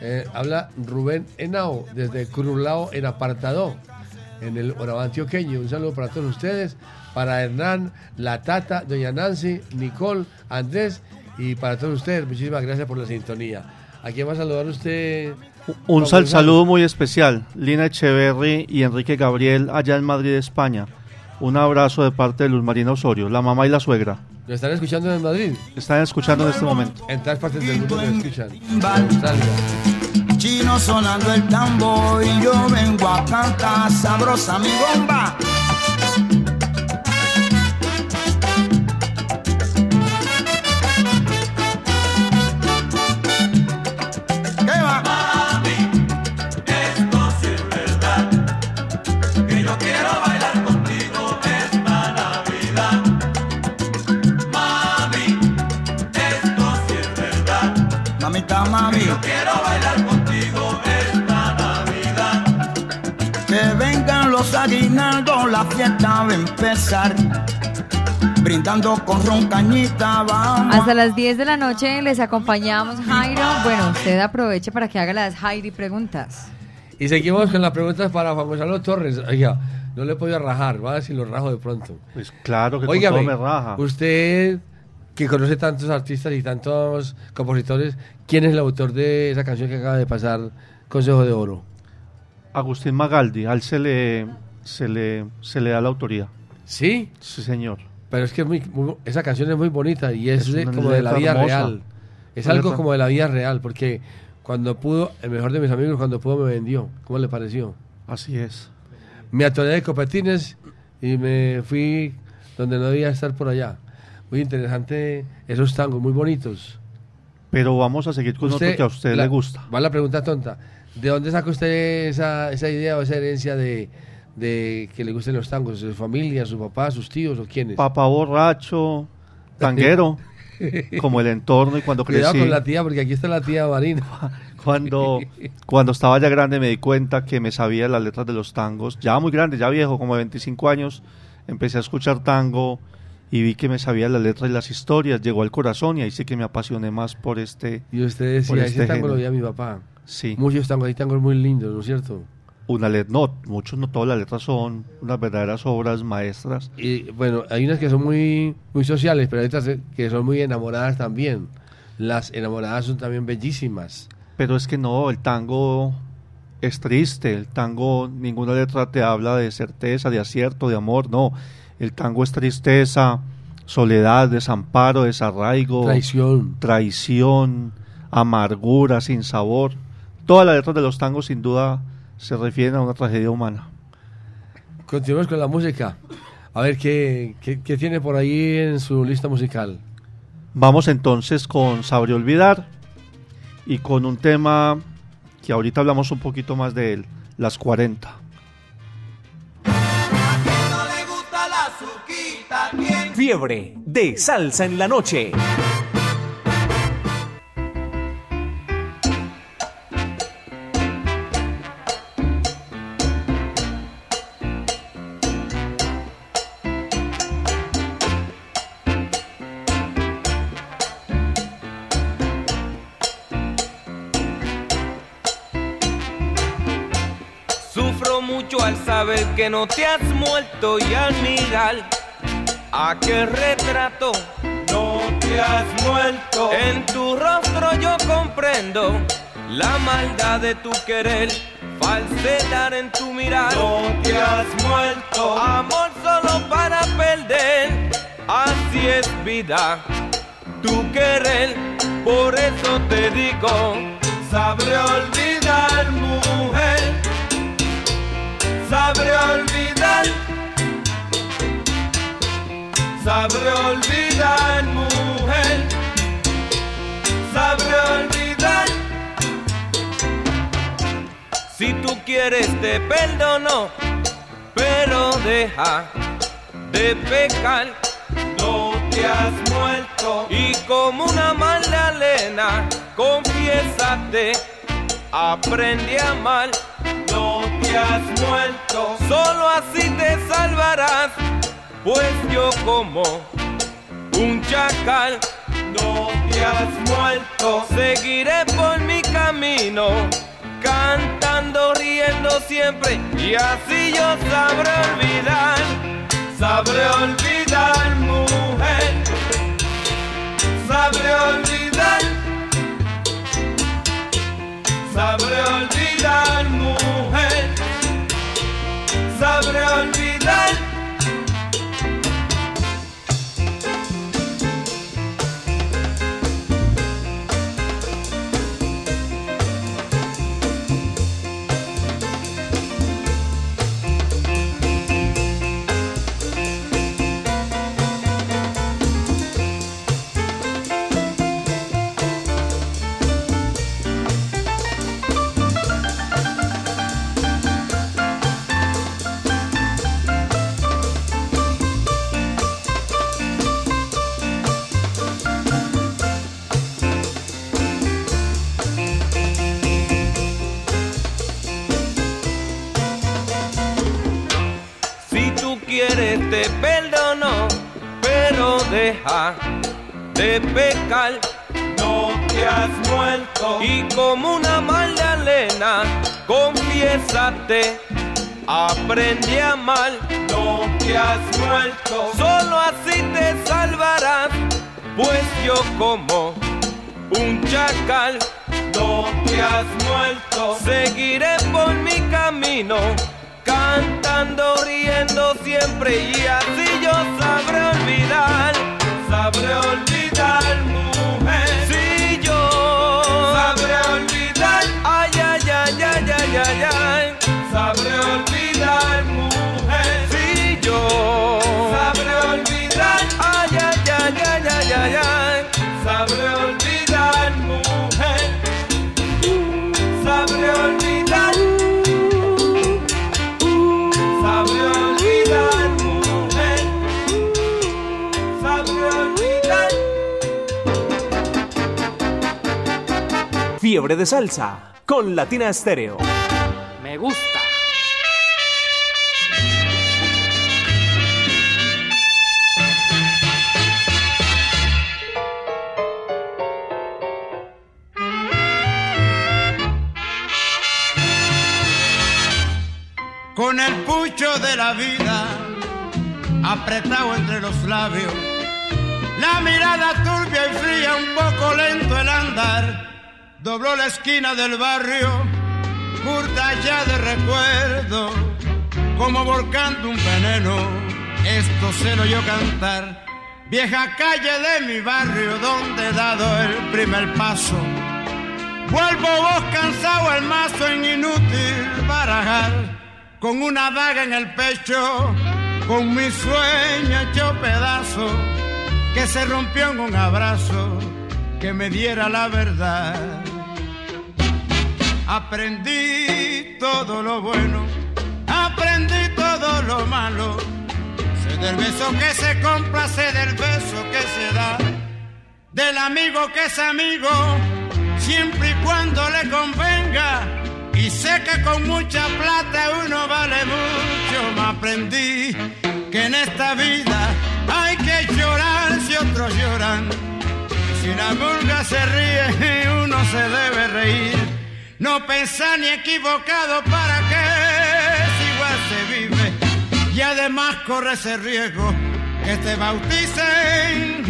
Eh, habla Rubén Henao desde Curulao en Apartado, en el Orabá antioqueño. Un saludo para todos ustedes, para Hernán, la Tata, Doña Nancy, Nicole, Andrés y para todos ustedes. Muchísimas gracias por la sintonía. ¿A quién va a saludar usted? Un sal saludo muy especial, Lina Echeverry y Enrique Gabriel allá en Madrid, España. Un abrazo de parte de Luz Marina Osorio, la mamá y la suegra. ¿Lo están escuchando en Madrid? Están escuchando en este momento. En todas partes del mundo lo escuchan. Chino sonando el tambor y yo vengo a cantar sabrosa mi bomba. mami. Yo quiero bailar contigo esta Navidad. Que vengan los aguinaldos, la fiesta va a empezar. Brindando con ron cañita, vamos. Hasta las 10 de la noche les acompañamos, Jairo. Bueno, usted aproveche para que haga las Jairi preguntas. Y seguimos con las preguntas para Juan Gonzalo Torres. Oiga, no le he podido rajar, va a ver si lo rajo de pronto. Pues claro que Oígame, todo me raja. Usted que conoce tantos artistas y tantos compositores, ¿quién es el autor de esa canción que acaba de pasar, Consejo de Oro? Agustín Magaldi, a él se le, se le, se le da la autoría. ¿Sí? Sí, señor. Pero es que es muy- muy- esa canción es muy bonita y es, Es de- como de la vida hermosa. real. Es algo como de la vida real, porque cuando pudo, el mejor de mis amigos, cuando pudo me vendió. ¿Cómo le pareció? Así es. Me atoré de copetines y me fui donde no debía estar por allá. Muy interesante esos tangos, muy bonitos. Pero vamos a seguir con otro que a usted la- le gusta. Va la pregunta tonta. ¿De dónde saca usted esa, esa idea o esa herencia de, de que le gusten los tangos? ¿Su familia, su papá, sus tíos o quiénes? Papá borracho, tanguero, como el entorno y cuando Cuidado crecí. con la tía, porque aquí está la tía Marina. Cuando, cuando estaba ya grande me di cuenta que me sabía las letras de los tangos. Ya muy grande, ya viejo, como de 25 años, empecé a escuchar tango y vi que me sabía las letras y las historias. Llegó al corazón y ahí sí que me apasioné más por este Y usted decía, ese este tango lo género. veía mi papá. Sí. Muchos tangos, hay tangos muy lindos, ¿no es cierto? Una let no, muchos no todas las letras son unas verdaderas obras maestras. Y bueno, hay unas que son muy, muy sociales, pero hay otras que son muy enamoradas también. Las enamoradas son también bellísimas. Pero es que no, el tango es triste, el tango, ninguna letra te habla de certeza, de acierto, de amor, no. El tango es tristeza, soledad, desamparo, desarraigo, Traición. traición, amargura, sin sabor. Todas las letras de los tangos sin duda se refieren a una tragedia humana. Continuamos con la música. A ver, ¿qué, qué, qué tiene por ahí en su lista musical? Vamos entonces con Sabré Olvidar y con un tema que ahorita hablamos un poquito más de él, Las 40. Fiebre de salsa en la noche. Sufro mucho al saber que no te has muerto y al mirar aquel retrato. No te has muerto. En tu rostro yo comprendo la maldad de tu querer, falsedad en tu mirar. No te has muerto. Amor solo para perder, así es vida. Tu querer, por eso te digo, sabré olvidar mujer sabré olvidar, sabré olvidar, mujer, sabré olvidar. Si tú quieres te perdono, pero deja de pecar. No te has muerto y como una Magdalena, confiésate, aprende a amar. No te has muerto, solo así te salvarás, pues yo como un chacal. No te has muerto, seguiré por mi camino, cantando, riendo siempre, y así yo sabré olvidar, sabré olvidar, mujer, sabré olvidar. Sabré olvidar, mujer. Sabré olvidar. De pecar. No te has muerto. Y como una Magdalena, confiésate. Aprende a amar, no te has muerto. Solo así te salvarás, pues yo como un chacal. No te has muerto. Seguiré por mi camino, cantando, riendo siempre y así yo sabré olvidar, sabré olvidar, mujer. Si yo sabré olvidar, ay, ay, ay, ay, ay, ay, ay, Fiebre de salsa con Latina Estéreo. Me gusta. con el pucho de la vida apretado entre los labios, la mirada turbia y fría, un poco lento el andar, dobló la esquina del barrio, curta ya de recuerdo, como volcando un veneno, esto se lo oyó cantar, vieja calle de mi barrio donde he dado el primer paso. Vuelvo vos cansado el mazo en inútil barajar con una daga en el pecho, con mi sueño hecho pedazo, que se rompió en un abrazo que me diera la verdad. Aprendí todo lo bueno, aprendí todo lo malo, sé del beso que se compra, sé del beso que se da, del amigo que es amigo, siempre y cuando le convenga y sé que con mucha plata uno vale mucho. Me aprendí que en esta vida hay que llorar si otros lloran. Si la murga se ríe, uno se debe reír. No pensar ni equivocado para que si igual se vive. Y además corre ese riesgo que te bauticen.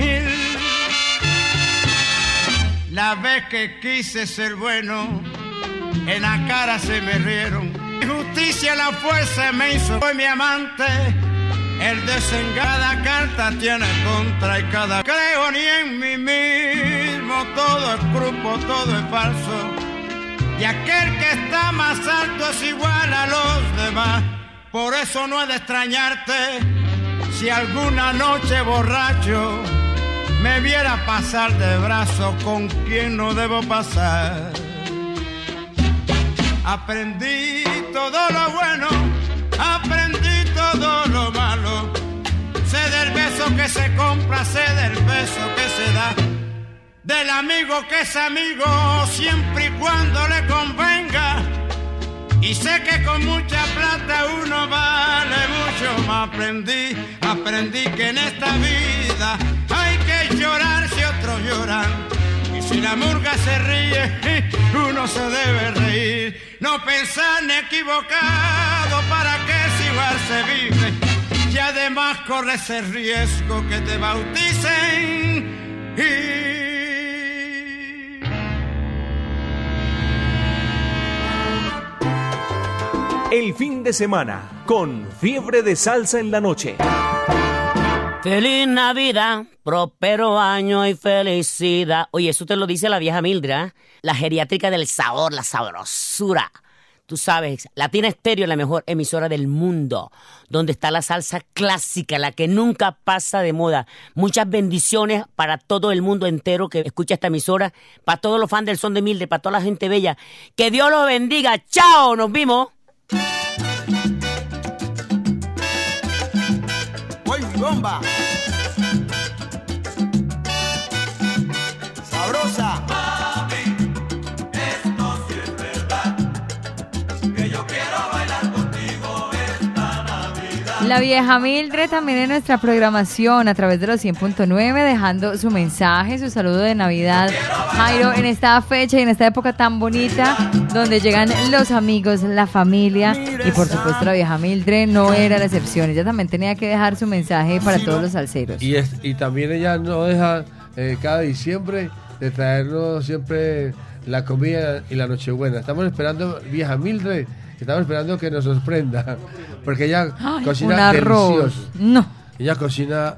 La vez que quise ser bueno en la cara se me rieron. Justicia la fuerza me hizo fue mi amante. El desengada carta tiene contra y cada creo ni en mí mismo. Todo es grupo, todo es falso. Y aquel que está más alto es igual a los demás. Por eso no he de extrañarte si alguna noche borracho me viera pasar de brazo con quien no debo pasar. Aprendí todo lo bueno, aprendí todo lo malo. Sé del beso que se compra, sé del beso que se da. Del amigo que es amigo, siempre y cuando le convenga. Y sé que con mucha plata uno vale mucho. Aprendí, aprendí que en esta vida hay que llorar si otros lloran. Y si la murga se ríe, uno se debe reír. No pensar ni equivocado para que si igual se vive. Y además corre ese riesgo que te bauticen. Y El fin de semana con Fiebre de Salsa en la noche. Feliz Navidad, próspero año y felicidad. Oye, eso te lo dice la vieja Mildra, la geriátrica del sabor, la sabrosura. Tú sabes, Latina Estéreo es la mejor emisora del mundo, donde está la salsa clásica, la que nunca pasa de moda. Muchas bendiciones para todo el mundo entero que escucha esta emisora, para todos los fans del son de Mildred, para toda la gente bella. Que Dios los bendiga. Chao, nos vimos. Bomba! La vieja Mildred también en nuestra programación a través de los 100.9 dejando su mensaje, su saludo de Navidad. Jairo, en esta fecha y en esta época tan bonita donde llegan los amigos, la familia y por supuesto la vieja Mildred no era la excepción. Ella también tenía que dejar su mensaje para todos los salseros. Y, es- y también ella no deja eh, cada diciembre de traernos siempre la comida y la nochebuena. Estamos esperando, vieja Mildred, estamos esperando que nos sorprenda. Porque ella Ay, cocina un arroz. delicioso. No, Ella cocina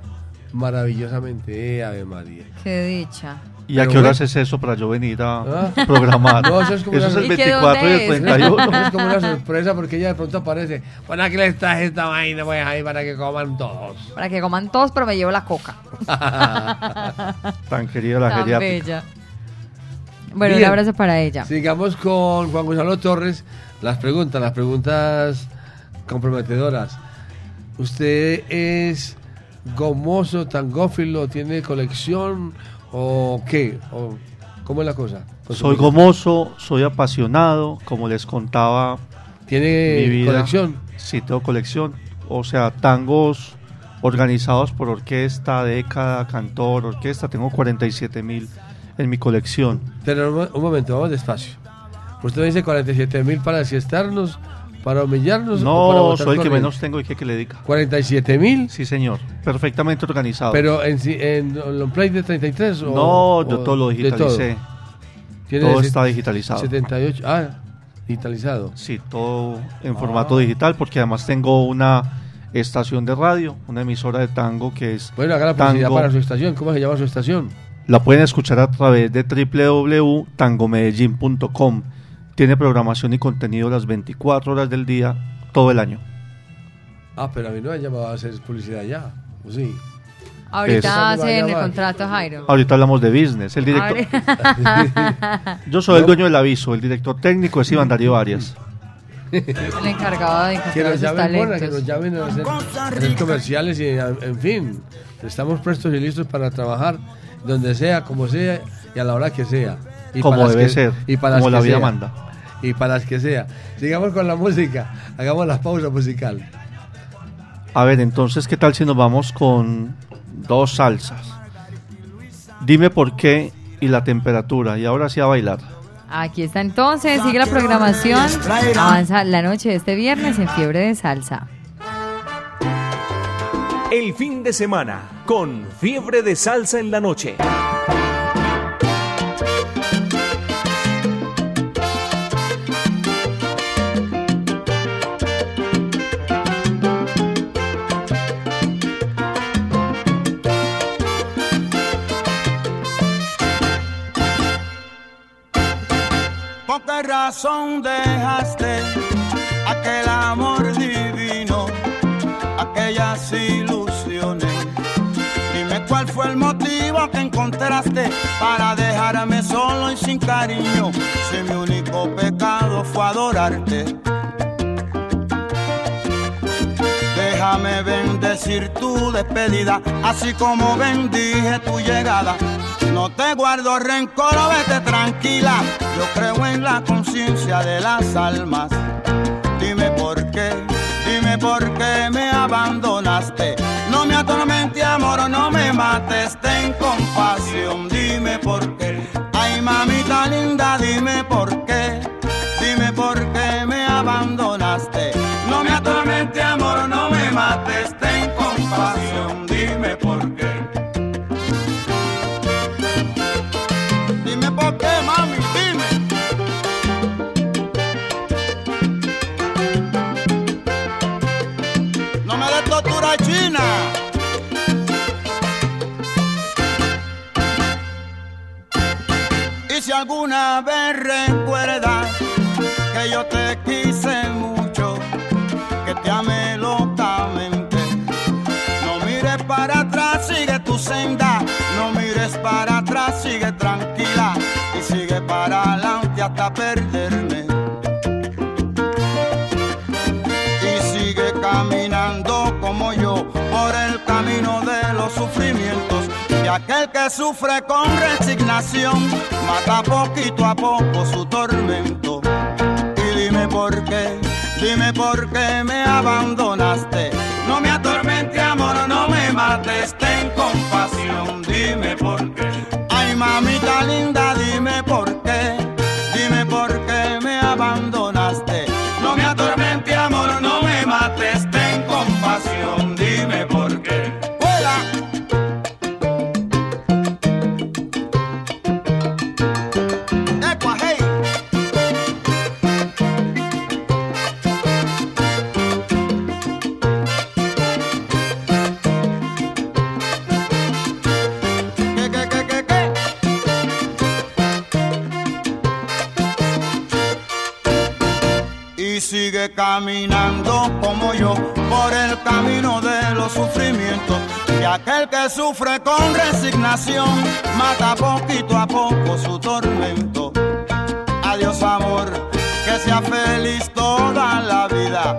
maravillosamente, eh, Ave María. qué dicha. ¿Y a qué horas bueno. es eso para yo venir a Ah. programar? No, eso es como eso una- es el ¿Y qué 24 y el dónde es? 31. Es como una sorpresa porque ella de pronto aparece. Bueno, aquí les traje esta vaina, pues ahí para que coman todos. Para que coman todos, pero me llevo la coca. Tan querida la Tan geriátrica. bella. Bueno, Bien. un abrazo para ella. Sigamos con Juan Gonzalo Torres. Las preguntas, las preguntas comprometedoras. ¿Usted es gomoso, tangófilo, tiene colección o qué? ¿O ¿Cómo es la cosa? Soy gomoso, soy apasionado, como les contaba. ¿Tiene mi vida. colección? Sí, tengo colección. O sea, tangos organizados por orquesta, década, cantor, orquesta. Tengo 47 mil en mi colección. Pero un momento, vamos despacio. Usted me dice 47 mil para desestarnos, para humillarnos. o para No, botar soy el que menos tengo y que, que le dedica. 47 mil. Sí, señor. Perfectamente organizado. Pero en, si- en long play de 33 o No, yo o todo lo digitalicé. Todo ese- está digitalizado. 78, ah, digitalizado. Sí, todo en Ah. formato digital, porque además tengo una estación de radio, una emisora de tango que es. Bueno, haga la publicidad para su estación. ¿Cómo se llama su estación? La pueden escuchar a través de www.tangomedellin.com. Tiene programación y contenido las 24 horas del día, todo el año. Ah, pero a mí no me han llamado a hacer publicidad ya. ¿O sí? Ahorita Es- hacen el contrato, Jairo. Ahorita hablamos de business. El director, yo soy el dueño del aviso. El director técnico es Iván Darío Arias. el encargado de Que encontrar nos sus llamen, que nos llamen a hacer, comerciales y en fin. Estamos prestos y listos para trabajar donde sea, como sea y a la hora que sea. Y Como debe que- ser, Y para como la vida sea. manda. Y para las que sea. Sigamos con la música. Hagamos la pausa musical. A ver, entonces, ¿qué tal si nos vamos con dos salsas? Dime por qué y la temperatura. Y ahora sí a bailar. Aquí está entonces, sigue la programación. Avanza la noche de este viernes en Fiebre de Salsa. El fin de semana con fiebre de salsa en la noche. Razón dejaste aquel amor divino, aquellas ilusiones? Dime cuál fue el motivo que encontraste para dejarme solo y sin cariño, si mi único pecado fue adorarte. Déjame bendecir tu despedida, así como bendije tu llegada. No te guardo rencor, vete tranquila. Yo creo en la conciencia de las almas. Dime por qué, dime por qué me abandonaste. No me atormente, amor, no me mates, ten compasión. Dime por qué, ay mamita linda, dime por qué. Alguna vez recuerdas que yo te quise mucho, que te amé locamente, no mires para atrás, sigue tu senda, no mires para atrás, sigue tranquila y sigue para adelante hasta perderme. Aquel que sufre con resignación mata poquito a poco su tormento. Y dime por qué, dime por qué me abandonaste. No me atormente, amor, no me mates, ten compasión, dime por qué. Ay, mamita linda, dime por qué caminando como yo por el camino de los sufrimientos. Y aquel que sufre con resignación mata poquito a poco su tormento. Adiós amor, que sea feliz toda la vida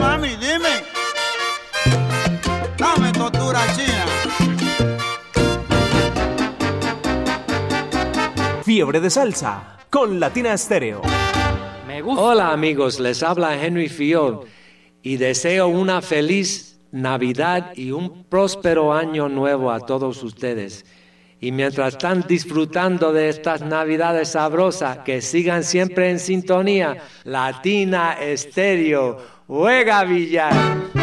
mami, dime. Tortura. Fiebre de salsa con Latina Estéreo. Hola amigos, les habla Henry Fiol y deseo una feliz Navidad y un próspero año nuevo a todos ustedes. Y mientras están disfrutando de estas navidades sabrosas, que sigan siempre en sintonía, Latina Estéreo juega billar.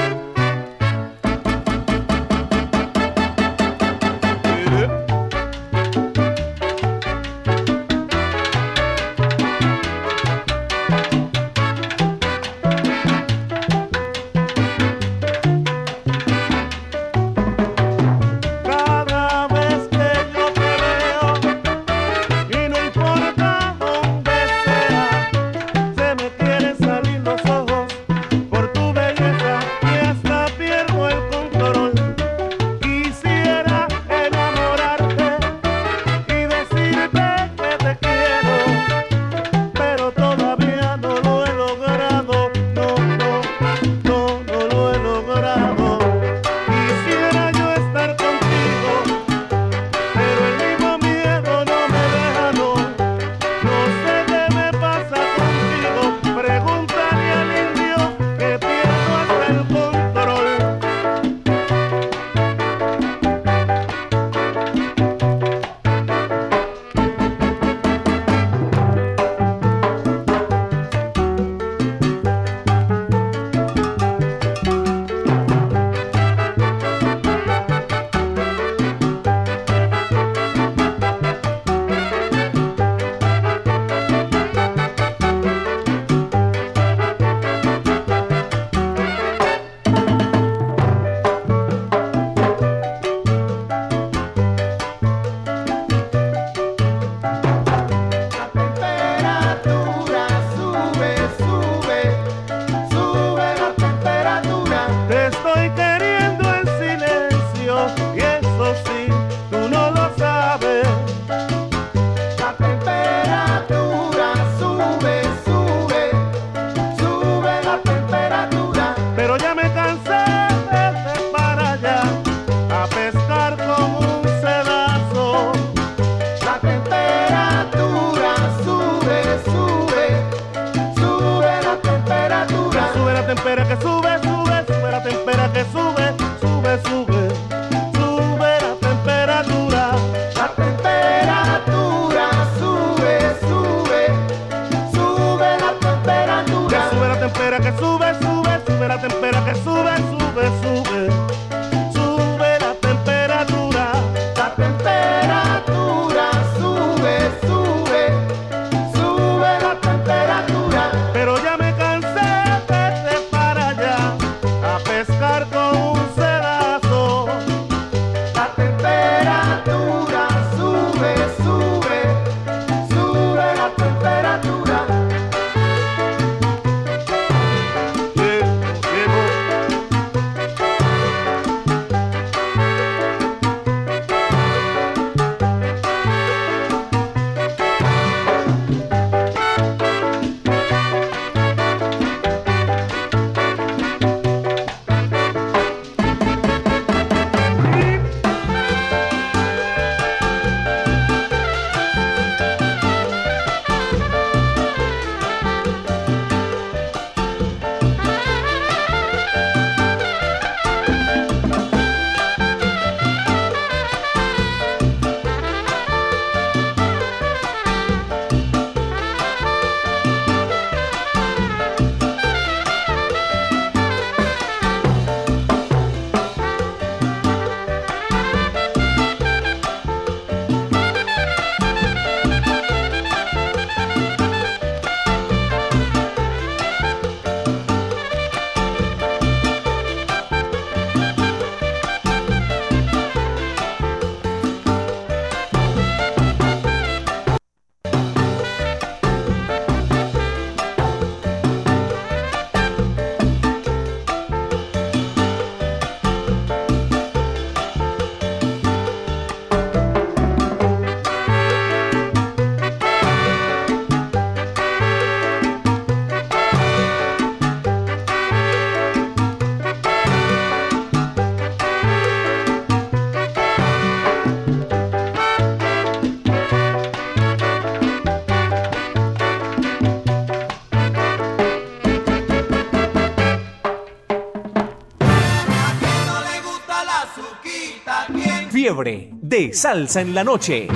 De salsa en la noche.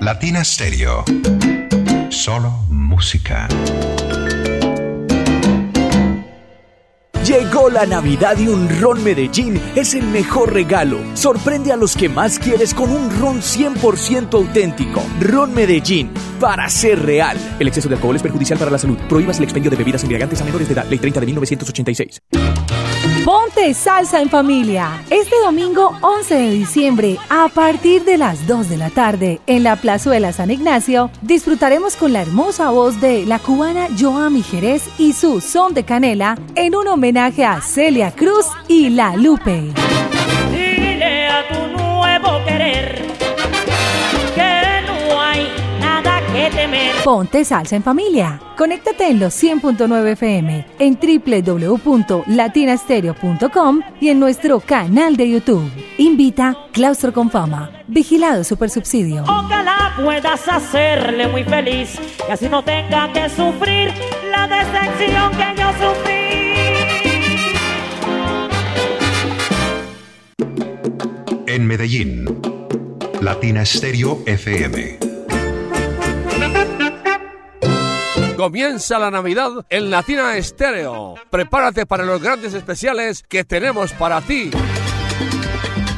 Latina Stereo. Solo música. La Navidad y un ron Medellín es el mejor regalo. Sorprende a los que más quieres con un ron 100% auténtico. Ron Medellín, para ser real. El exceso de alcohol es perjudicial para la salud. Prohíbas el expendio de bebidas embriagantes a menores de edad. Ley 30 de 1986. Ponte salsa en familia. Este domingo 11 de diciembre, a partir de las 2 de la tarde, en la Plazuela San Ignacio, disfrutaremos con la hermosa voz de la cubana Joami Jerez y su son de canela en un homenaje a Celia Cruz y La Lupe. Dile a tu nuevo querer que no hay nada que temer. Ponte salsa en familia. Conéctate en los 100.9 FM, en www.latinastereo.com y en nuestro canal de YouTube. Invita Claustro con Fama. Vigilado Supersubsidio. Ojalá puedas hacerle muy feliz y así no tenga que sufrir la decepción que yo sufrí. En Medellín. Latina Stereo FM. Comienza la Navidad en Latina Estéreo. Prepárate para los grandes especiales que tenemos para ti.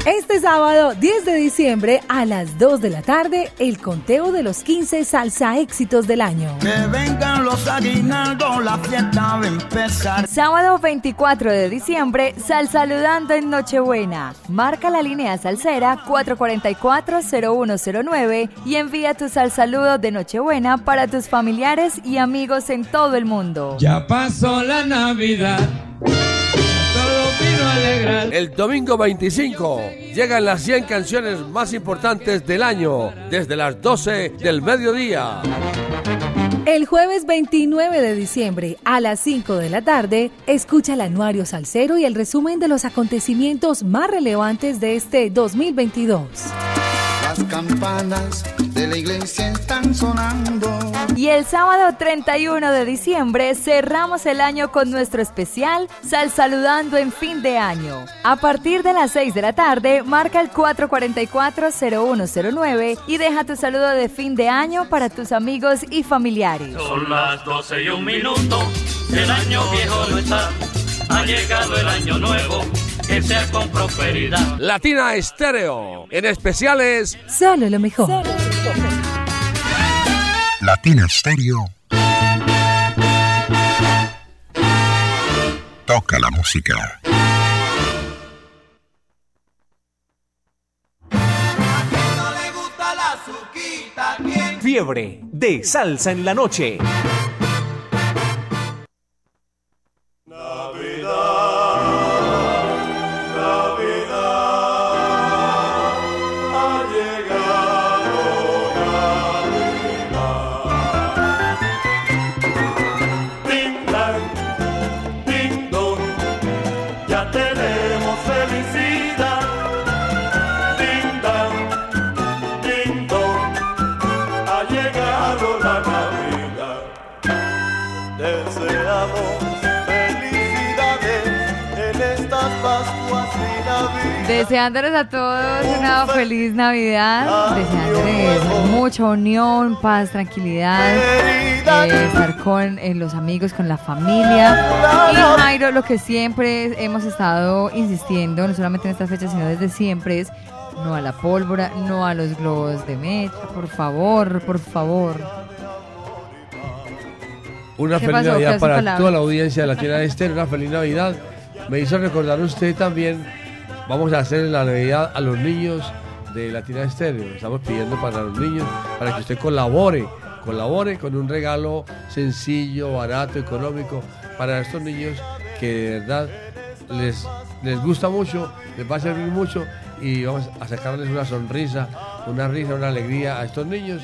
Este sábado 10 de diciembre a las 2 de la tarde, el conteo de los 15 salsa éxitos del año. Que vengan los aguinaldos, la fiesta va a empezar. Sábado 24 de diciembre, Sal Saludando en Nochebuena. Marca la línea salsera 444-0109 y envía tu sal saludo de Nochebuena para tus familiares y amigos en todo el mundo. Ya pasó la Navidad. El domingo 25 llegan las 100 canciones más importantes del año desde las 12 del mediodía. El jueves 29 de diciembre a las 5 de la tarde, escucha el anuario salsero y el resumen de los acontecimientos más relevantes de este 2022. Las campanas de la iglesia están sonando. Y el sábado 31 de diciembre cerramos el año con nuestro especial Sal Saludando en fin de año. A partir de las 6 de la tarde, marca el 444-0109 y deja tu saludo de fin de año para tus amigos y familiares. Son las 12 y un minuto. El año viejo no está. Ha llegado el año nuevo. Que sea con prosperidad. Latina Estéreo. En especiales, Solo lo mejor. Latina Stereo. Toca la música. Fiebre de salsa en la noche. Deseándoles a todos una feliz Navidad, deseándoles mucha unión, paz, tranquilidad, eh, estar con eh, los amigos, con la familia. Y Jairo, lo que siempre hemos estado insistiendo, no solamente en estas fechas, sino desde siempre, es no a la pólvora, no a los globos de mecha, por favor, por favor. una ¿Qué feliz Navidad para toda la audiencia de Latina Estéreo. Una feliz Navidad. Me hizo recordar usted también. Vamos a hacer la Navidad a los niños de Latina Estéreo. Estamos pidiendo para los niños, para que usted colabore, colabore con un regalo sencillo, barato, económico para estos niños que de verdad les, les gusta mucho, les va a servir mucho y vamos a sacarles una sonrisa, una risa, una alegría a estos niños.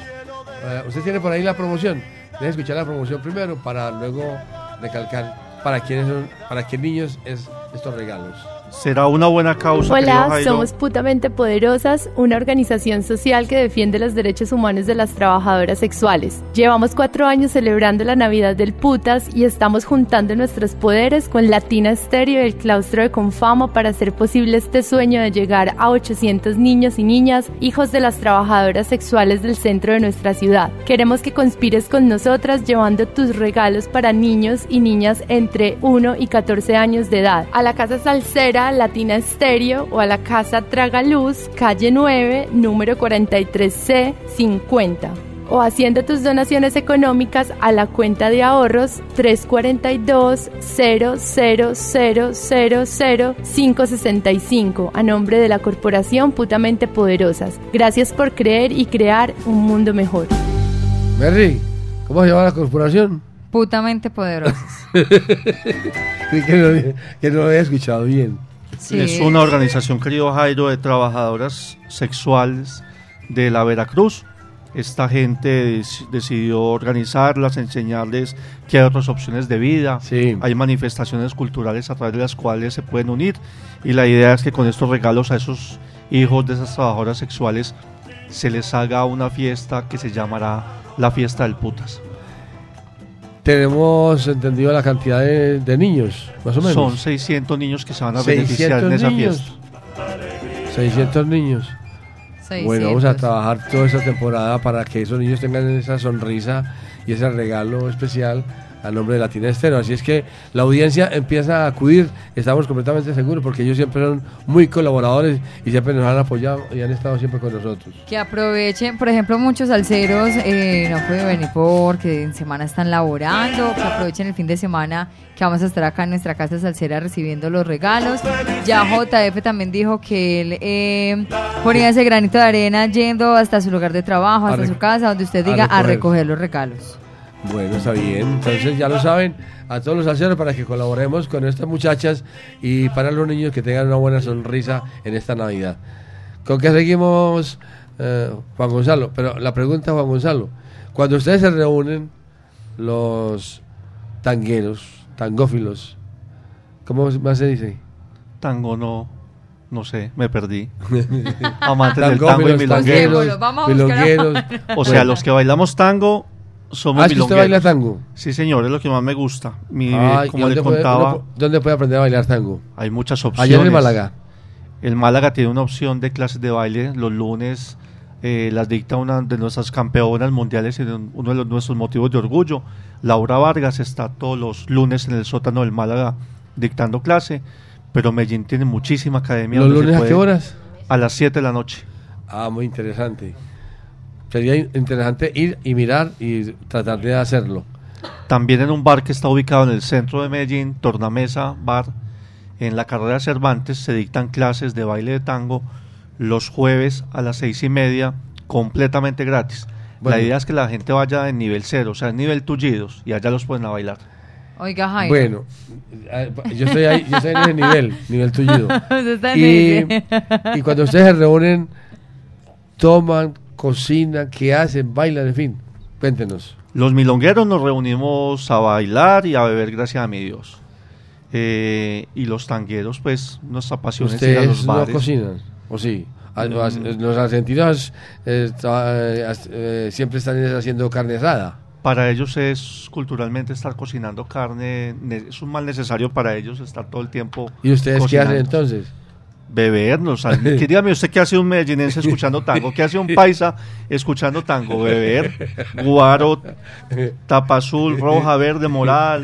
Eh, usted tiene por ahí la promoción. Deje escuchar la promoción primero para luego recalcar para quiénes son, para qué niños es estos regalos. Será una buena causa. Hola, somos Putamente Poderosas, una organización social que defiende los derechos humanos de las trabajadoras sexuales. Llevamos cuatro años celebrando la Navidad del Putas y estamos juntando nuestros poderes con Latina Estéreo y el claustro de Confama para hacer posible este sueño de llegar a 800 niños y niñas, hijos de las trabajadoras sexuales del centro de nuestra ciudad. Queremos que conspires con nosotras llevando tus regalos para niños y niñas entre 1 y 14 años de edad. A la Casa Latina Estéreo o a la Casa Tragaluz, calle 9, número 43C 50. O haciendo tus donaciones económicas a la cuenta de ahorros 342 00000 565 a nombre de la Corporación Putamente Poderosas. Gracias por creer y crear un mundo mejor. Merry, ¿cómo se llama la corporación? Putamente poderosos. Creí que no, que no lo había escuchado bien. Es una organización, querido Jairo, de trabajadoras sexuales de la Veracruz. Esta gente dec- decidió organizarlas, enseñarles que hay otras opciones de vida. Hay manifestaciones culturales a través de las cuales se pueden unir. Y la idea es que con estos regalos a esos hijos de esas trabajadoras sexuales se les haga una fiesta que se llamará la fiesta del putas. Tenemos entendido la cantidad de, de niños, más o menos. Son 600 niños que se van a beneficiar en esa niños. fiesta. 600 niños. Bueno, vamos a 600. trabajar toda esta temporada para que esos niños tengan esa sonrisa y ese regalo especial a nombre de Latina Estero. Así es que la audiencia empieza a acudir, estamos completamente seguros, porque ellos siempre son muy colaboradores y siempre nos han apoyado y han estado siempre con nosotros. Que aprovechen, por ejemplo, muchos salseros eh, no pueden venir porque en semana están laborando, que aprovechen el fin de semana que vamos a estar acá en nuestra casa salsera recibiendo los regalos. Ya JF también dijo que él eh, ponía ese granito de arena yendo hasta su lugar de trabajo, A hasta su casa, donde usted a diga, a recoger. recoger los regalos. Bueno, está bien. Entonces ya lo saben a todos los salseros para que colaboremos con estas muchachas y para los niños que tengan una buena sonrisa en esta Navidad. ¿Con qué seguimos, eh, Juan Gonzalo? Pero la pregunta, Juan Gonzalo, cuando ustedes se reúnen, los tangueros, tangófilos, ¿cómo más se dice? Tango no, no sé, me perdí. Amantes del tango y milongueros. tangueros, Vamos a milongueros. O sea, los que bailamos tango somos Ah, ¿es que usted baila tango? Sí, señor, es lo que más me gusta. Mi, Ay, como ¿y le puede- contaba, uno ¿Dónde puede aprender a bailar tango? hay muchas opciones. Allá en Málaga. El Málaga tiene una opción de clases de baile. Los lunes eh, las dicta una de nuestras campeonas mundiales y uno de los, nuestros motivos de orgullo. Laura Vargas está todos los lunes en el sótano del Málaga dictando clase. Pero Medellín tiene muchísima academia. ¿Los lunes a qué horas? A las 7 de la noche. Ah, muy interesante. Sería in- interesante ir y mirar y tratar de hacerlo. También en un bar que está ubicado en el centro de Medellín, Tornamesa Bar, en la carrera Cervantes se dictan clases de baile de tango los jueves a las seis y media, completamente gratis. Bueno. La idea es que la gente vaya en nivel cero, o sea, en nivel tullidos, y allá los pueden a bailar. Oiga, Jairo. Bueno, eh, yo estoy ahí, yo estoy en ese nivel, nivel tullido. Y cuando ustedes se reúnen, toman, cocinan, ¿qué hacen? Bailan, en fin. Cuéntenos. Los milongueros nos reunimos a bailar y a beber, gracias a mi Dios. Eh, y los tangueros, pues, nuestra pasión es ir a ¿Ustedes los no bares. cocinan? ¿O sí? Ah, Mm. as- Los argentinos eh, eh, eh, siempre están haciendo carne asada. Para ellos es culturalmente estar cocinando carne, ne- es un mal necesario para ellos estar todo el tiempo. ¿Y ustedes qué hacen cocinando. entonces? Bebernos. que dígame usted qué hace un medellinense escuchando tango, qué hace un paisa escuchando tango, beber, guaro, tapa azul, roja, verde, morada,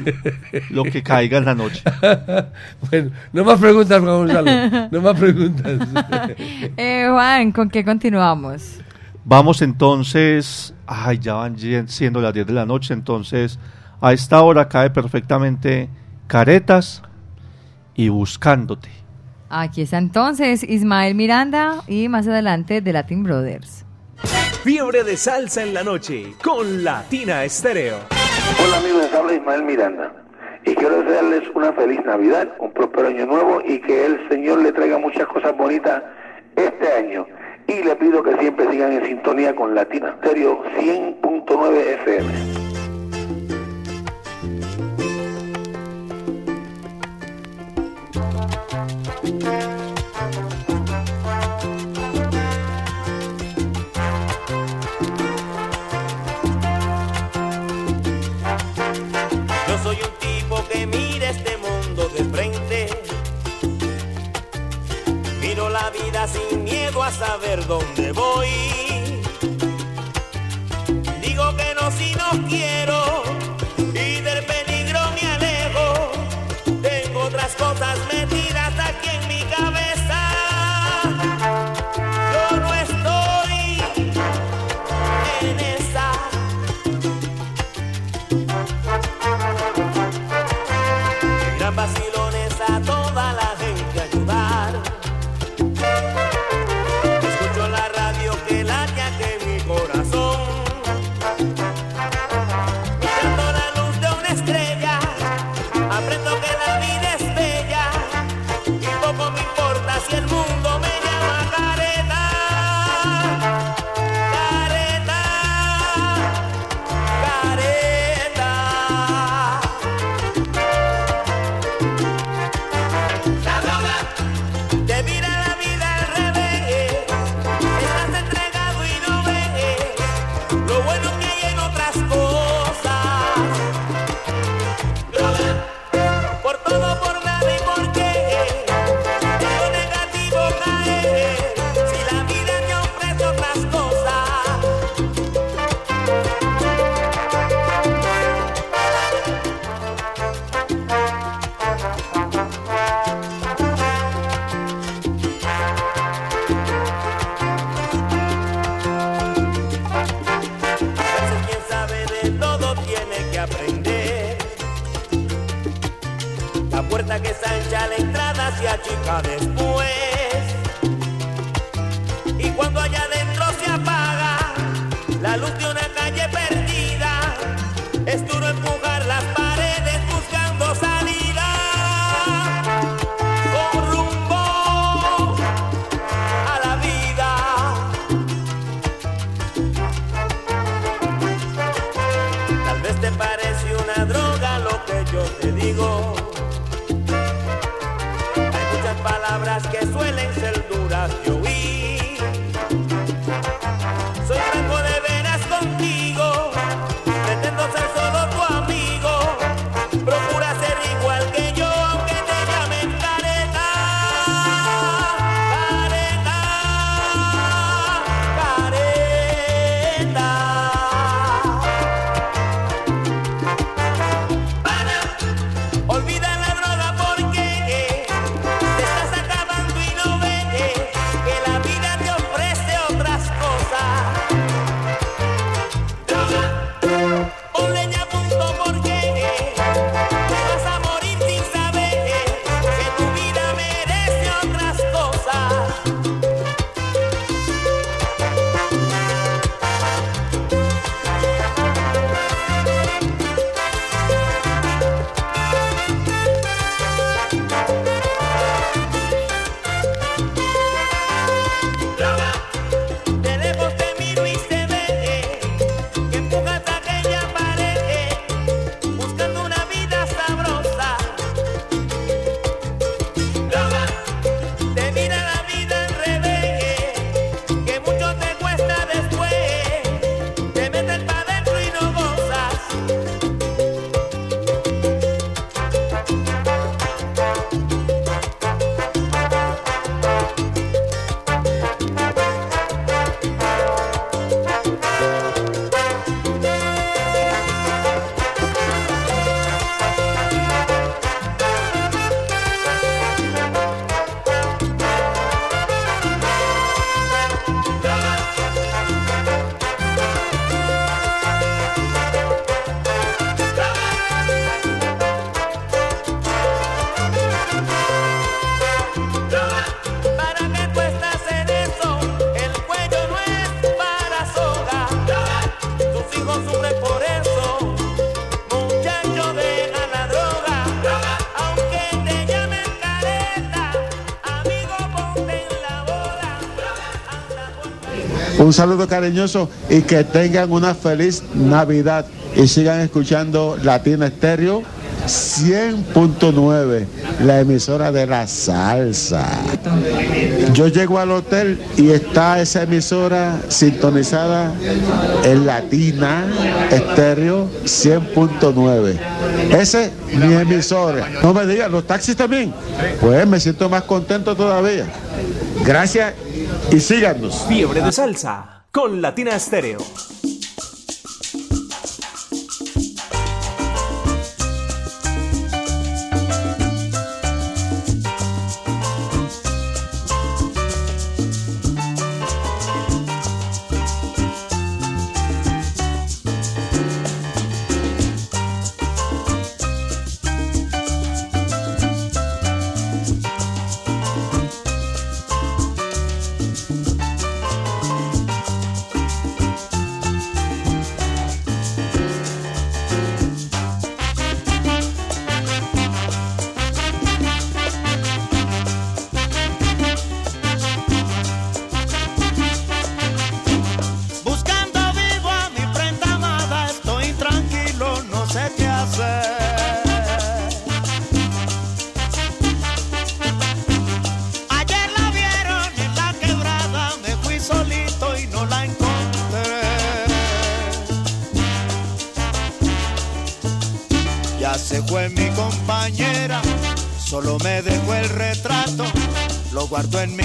lo que caiga en la noche. bueno, no más preguntas, Juan Gonzalo. No más preguntas. Eh, Juan, ¿con qué continuamos? Vamos entonces, ay, ya van siendo las 10 de la noche, entonces a esta hora cae perfectamente Caretas y Buscándote. Aquí está entonces Ismael Miranda y más adelante The Latin Brothers. Fiebre de salsa en la noche con Latina Estéreo. Hola amigos, les habla Ismael Miranda y quiero desearles una feliz Navidad, un próspero año nuevo y que el Señor le traiga muchas cosas bonitas este año. Y le pido que siempre sigan en sintonía con Latina Stereo 100.9 FM. Yo soy un tipo que mira este mundo de frente, miro la vida sin miedo a saber dónde voy. ahogar las Un saludo cariñoso y que tengan una feliz Navidad y sigan escuchando Latina Estéreo 100.9, la emisora de la salsa. Yo llego al hotel y está esa emisora sintonizada en Latina Estéreo 100.9. Ese mi emisora. No me digan, los taxis también. Pues me siento más contento todavía. Gracias y síganos. Fiebre de salsa con Latina Stereo. cuarto en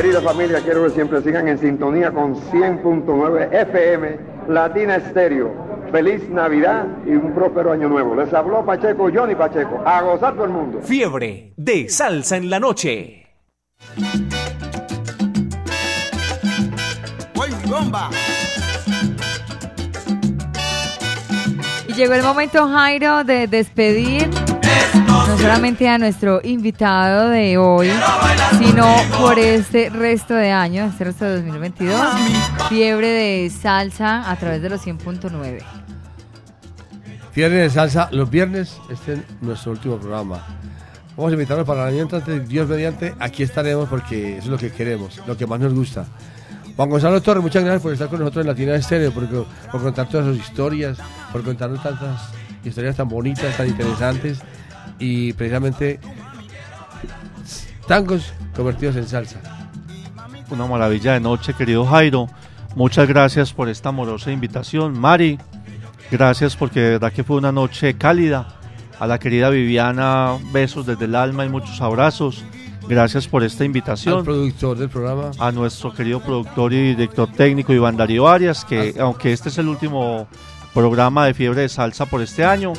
querida familia, quiero que siempre sigan en sintonía con 100.9 FM Latina Estéreo. Feliz Navidad y un próspero año nuevo. Les habló Pacheco, Johnny Pacheco. A gozar todo el mundo. Fiebre de salsa en la noche. Voy, bomba. Y llegó el momento, Jairo, de despedir solamente a nuestro invitado de hoy, sino por este resto de año, este resto de 2022, fiebre de salsa a través de los 100.9. Fiebre de salsa, los viernes, este es nuestro último programa. Vamos a invitarlos para el año entrante, Dios mediante, aquí estaremos porque eso es lo que queremos, lo que más nos gusta. Juan Gonzalo Torres, muchas gracias por estar con nosotros en Latina Estéreo, por, por contar todas sus historias, por contarnos tantas historias tan bonitas, tan interesantes y precisamente tangos convertidos en salsa. Una maravilla de noche, querido Jairo. Muchas gracias por esta amorosa invitación. Mari, gracias porque de verdad que fue una noche cálida. A la querida Viviana, besos desde el alma y muchos abrazos. Gracias por esta invitación. Al productor del programa. A nuestro querido productor y director técnico Iván Darío Arias, que aunque este es el último programa de Fiebre de Salsa por este año,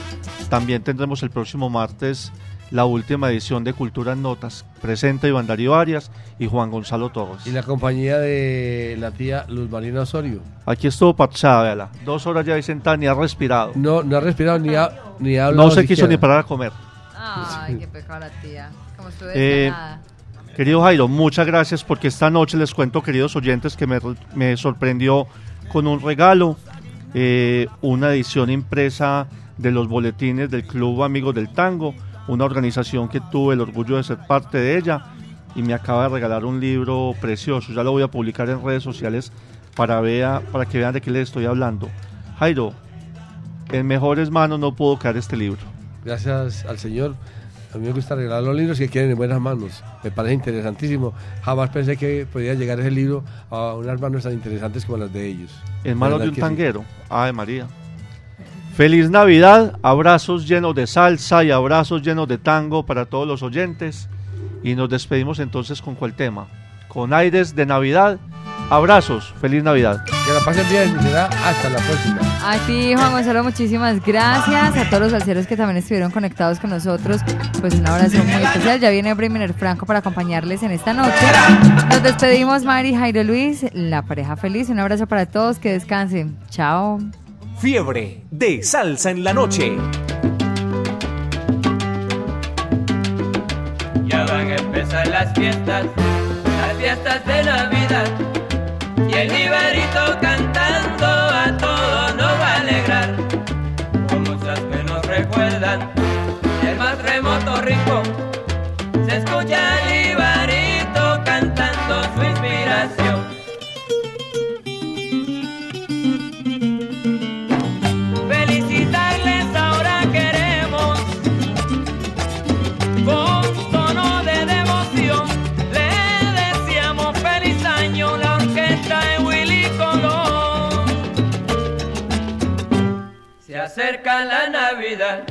también tendremos el próximo martes la última edición de Cultura en Notas. Presenta Iván Darío Arias y Juan Gonzalo Torres. Y la compañía de la tía Luz Marina Osorio. Aquí estuvo parchada, véala. Dos horas ya ahí sentada, ni ha respirado. No, no ha respirado ni ha, ni ha hablado No se quiso siquiera. ni parar a comer. Ay, qué pecado la tía. Como estuve Eh. Querido Jairo, muchas gracias porque esta noche les cuento, queridos oyentes, que me, me sorprendió con un regalo, eh, una edición impresa de los boletines del Club Amigos del Tango, una organización que tuve el orgullo de ser parte de ella y me acaba de regalar un libro precioso. Ya lo voy a publicar en redes sociales para, vea, para que vean de qué les estoy hablando. Jairo, en mejores manos no puedo quedar este libro. Gracias al Señor. A mí me gusta regalar los libros que queden en buenas manos. Me parece interesantísimo. Jamás pensé que podía llegar ese libro a unas manos tan interesantes como las de ellos. En manos de un que sí. tanguero. Ave María. Feliz Navidad, abrazos llenos de salsa y abrazos llenos de tango para todos los oyentes. Y nos despedimos entonces con cuál tema. Con aires de Navidad Abrazos, feliz Navidad. Que la pasen bien y será hasta la próxima. A ti, Juan Gonzalo, muchísimas gracias. A todos los salseros que también estuvieron conectados con nosotros, pues un abrazo muy especial. Ya viene Bremer Franco para acompañarles en esta noche. Nos despedimos, Mari, Jairo Luis, la pareja feliz. Un abrazo para todos, que descansen. Chao. Fiebre de salsa en la noche. Ya van a empezar las fiestas, las fiestas de Navidad. Cantando a todos nos va a alegrar. Con muchas que nos recuerdan el más remoto rincón. Se escucha la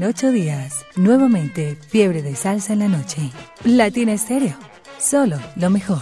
En ocho días, nuevamente, fiebre de salsa en la noche. Latina Estéreo, solo lo mejor.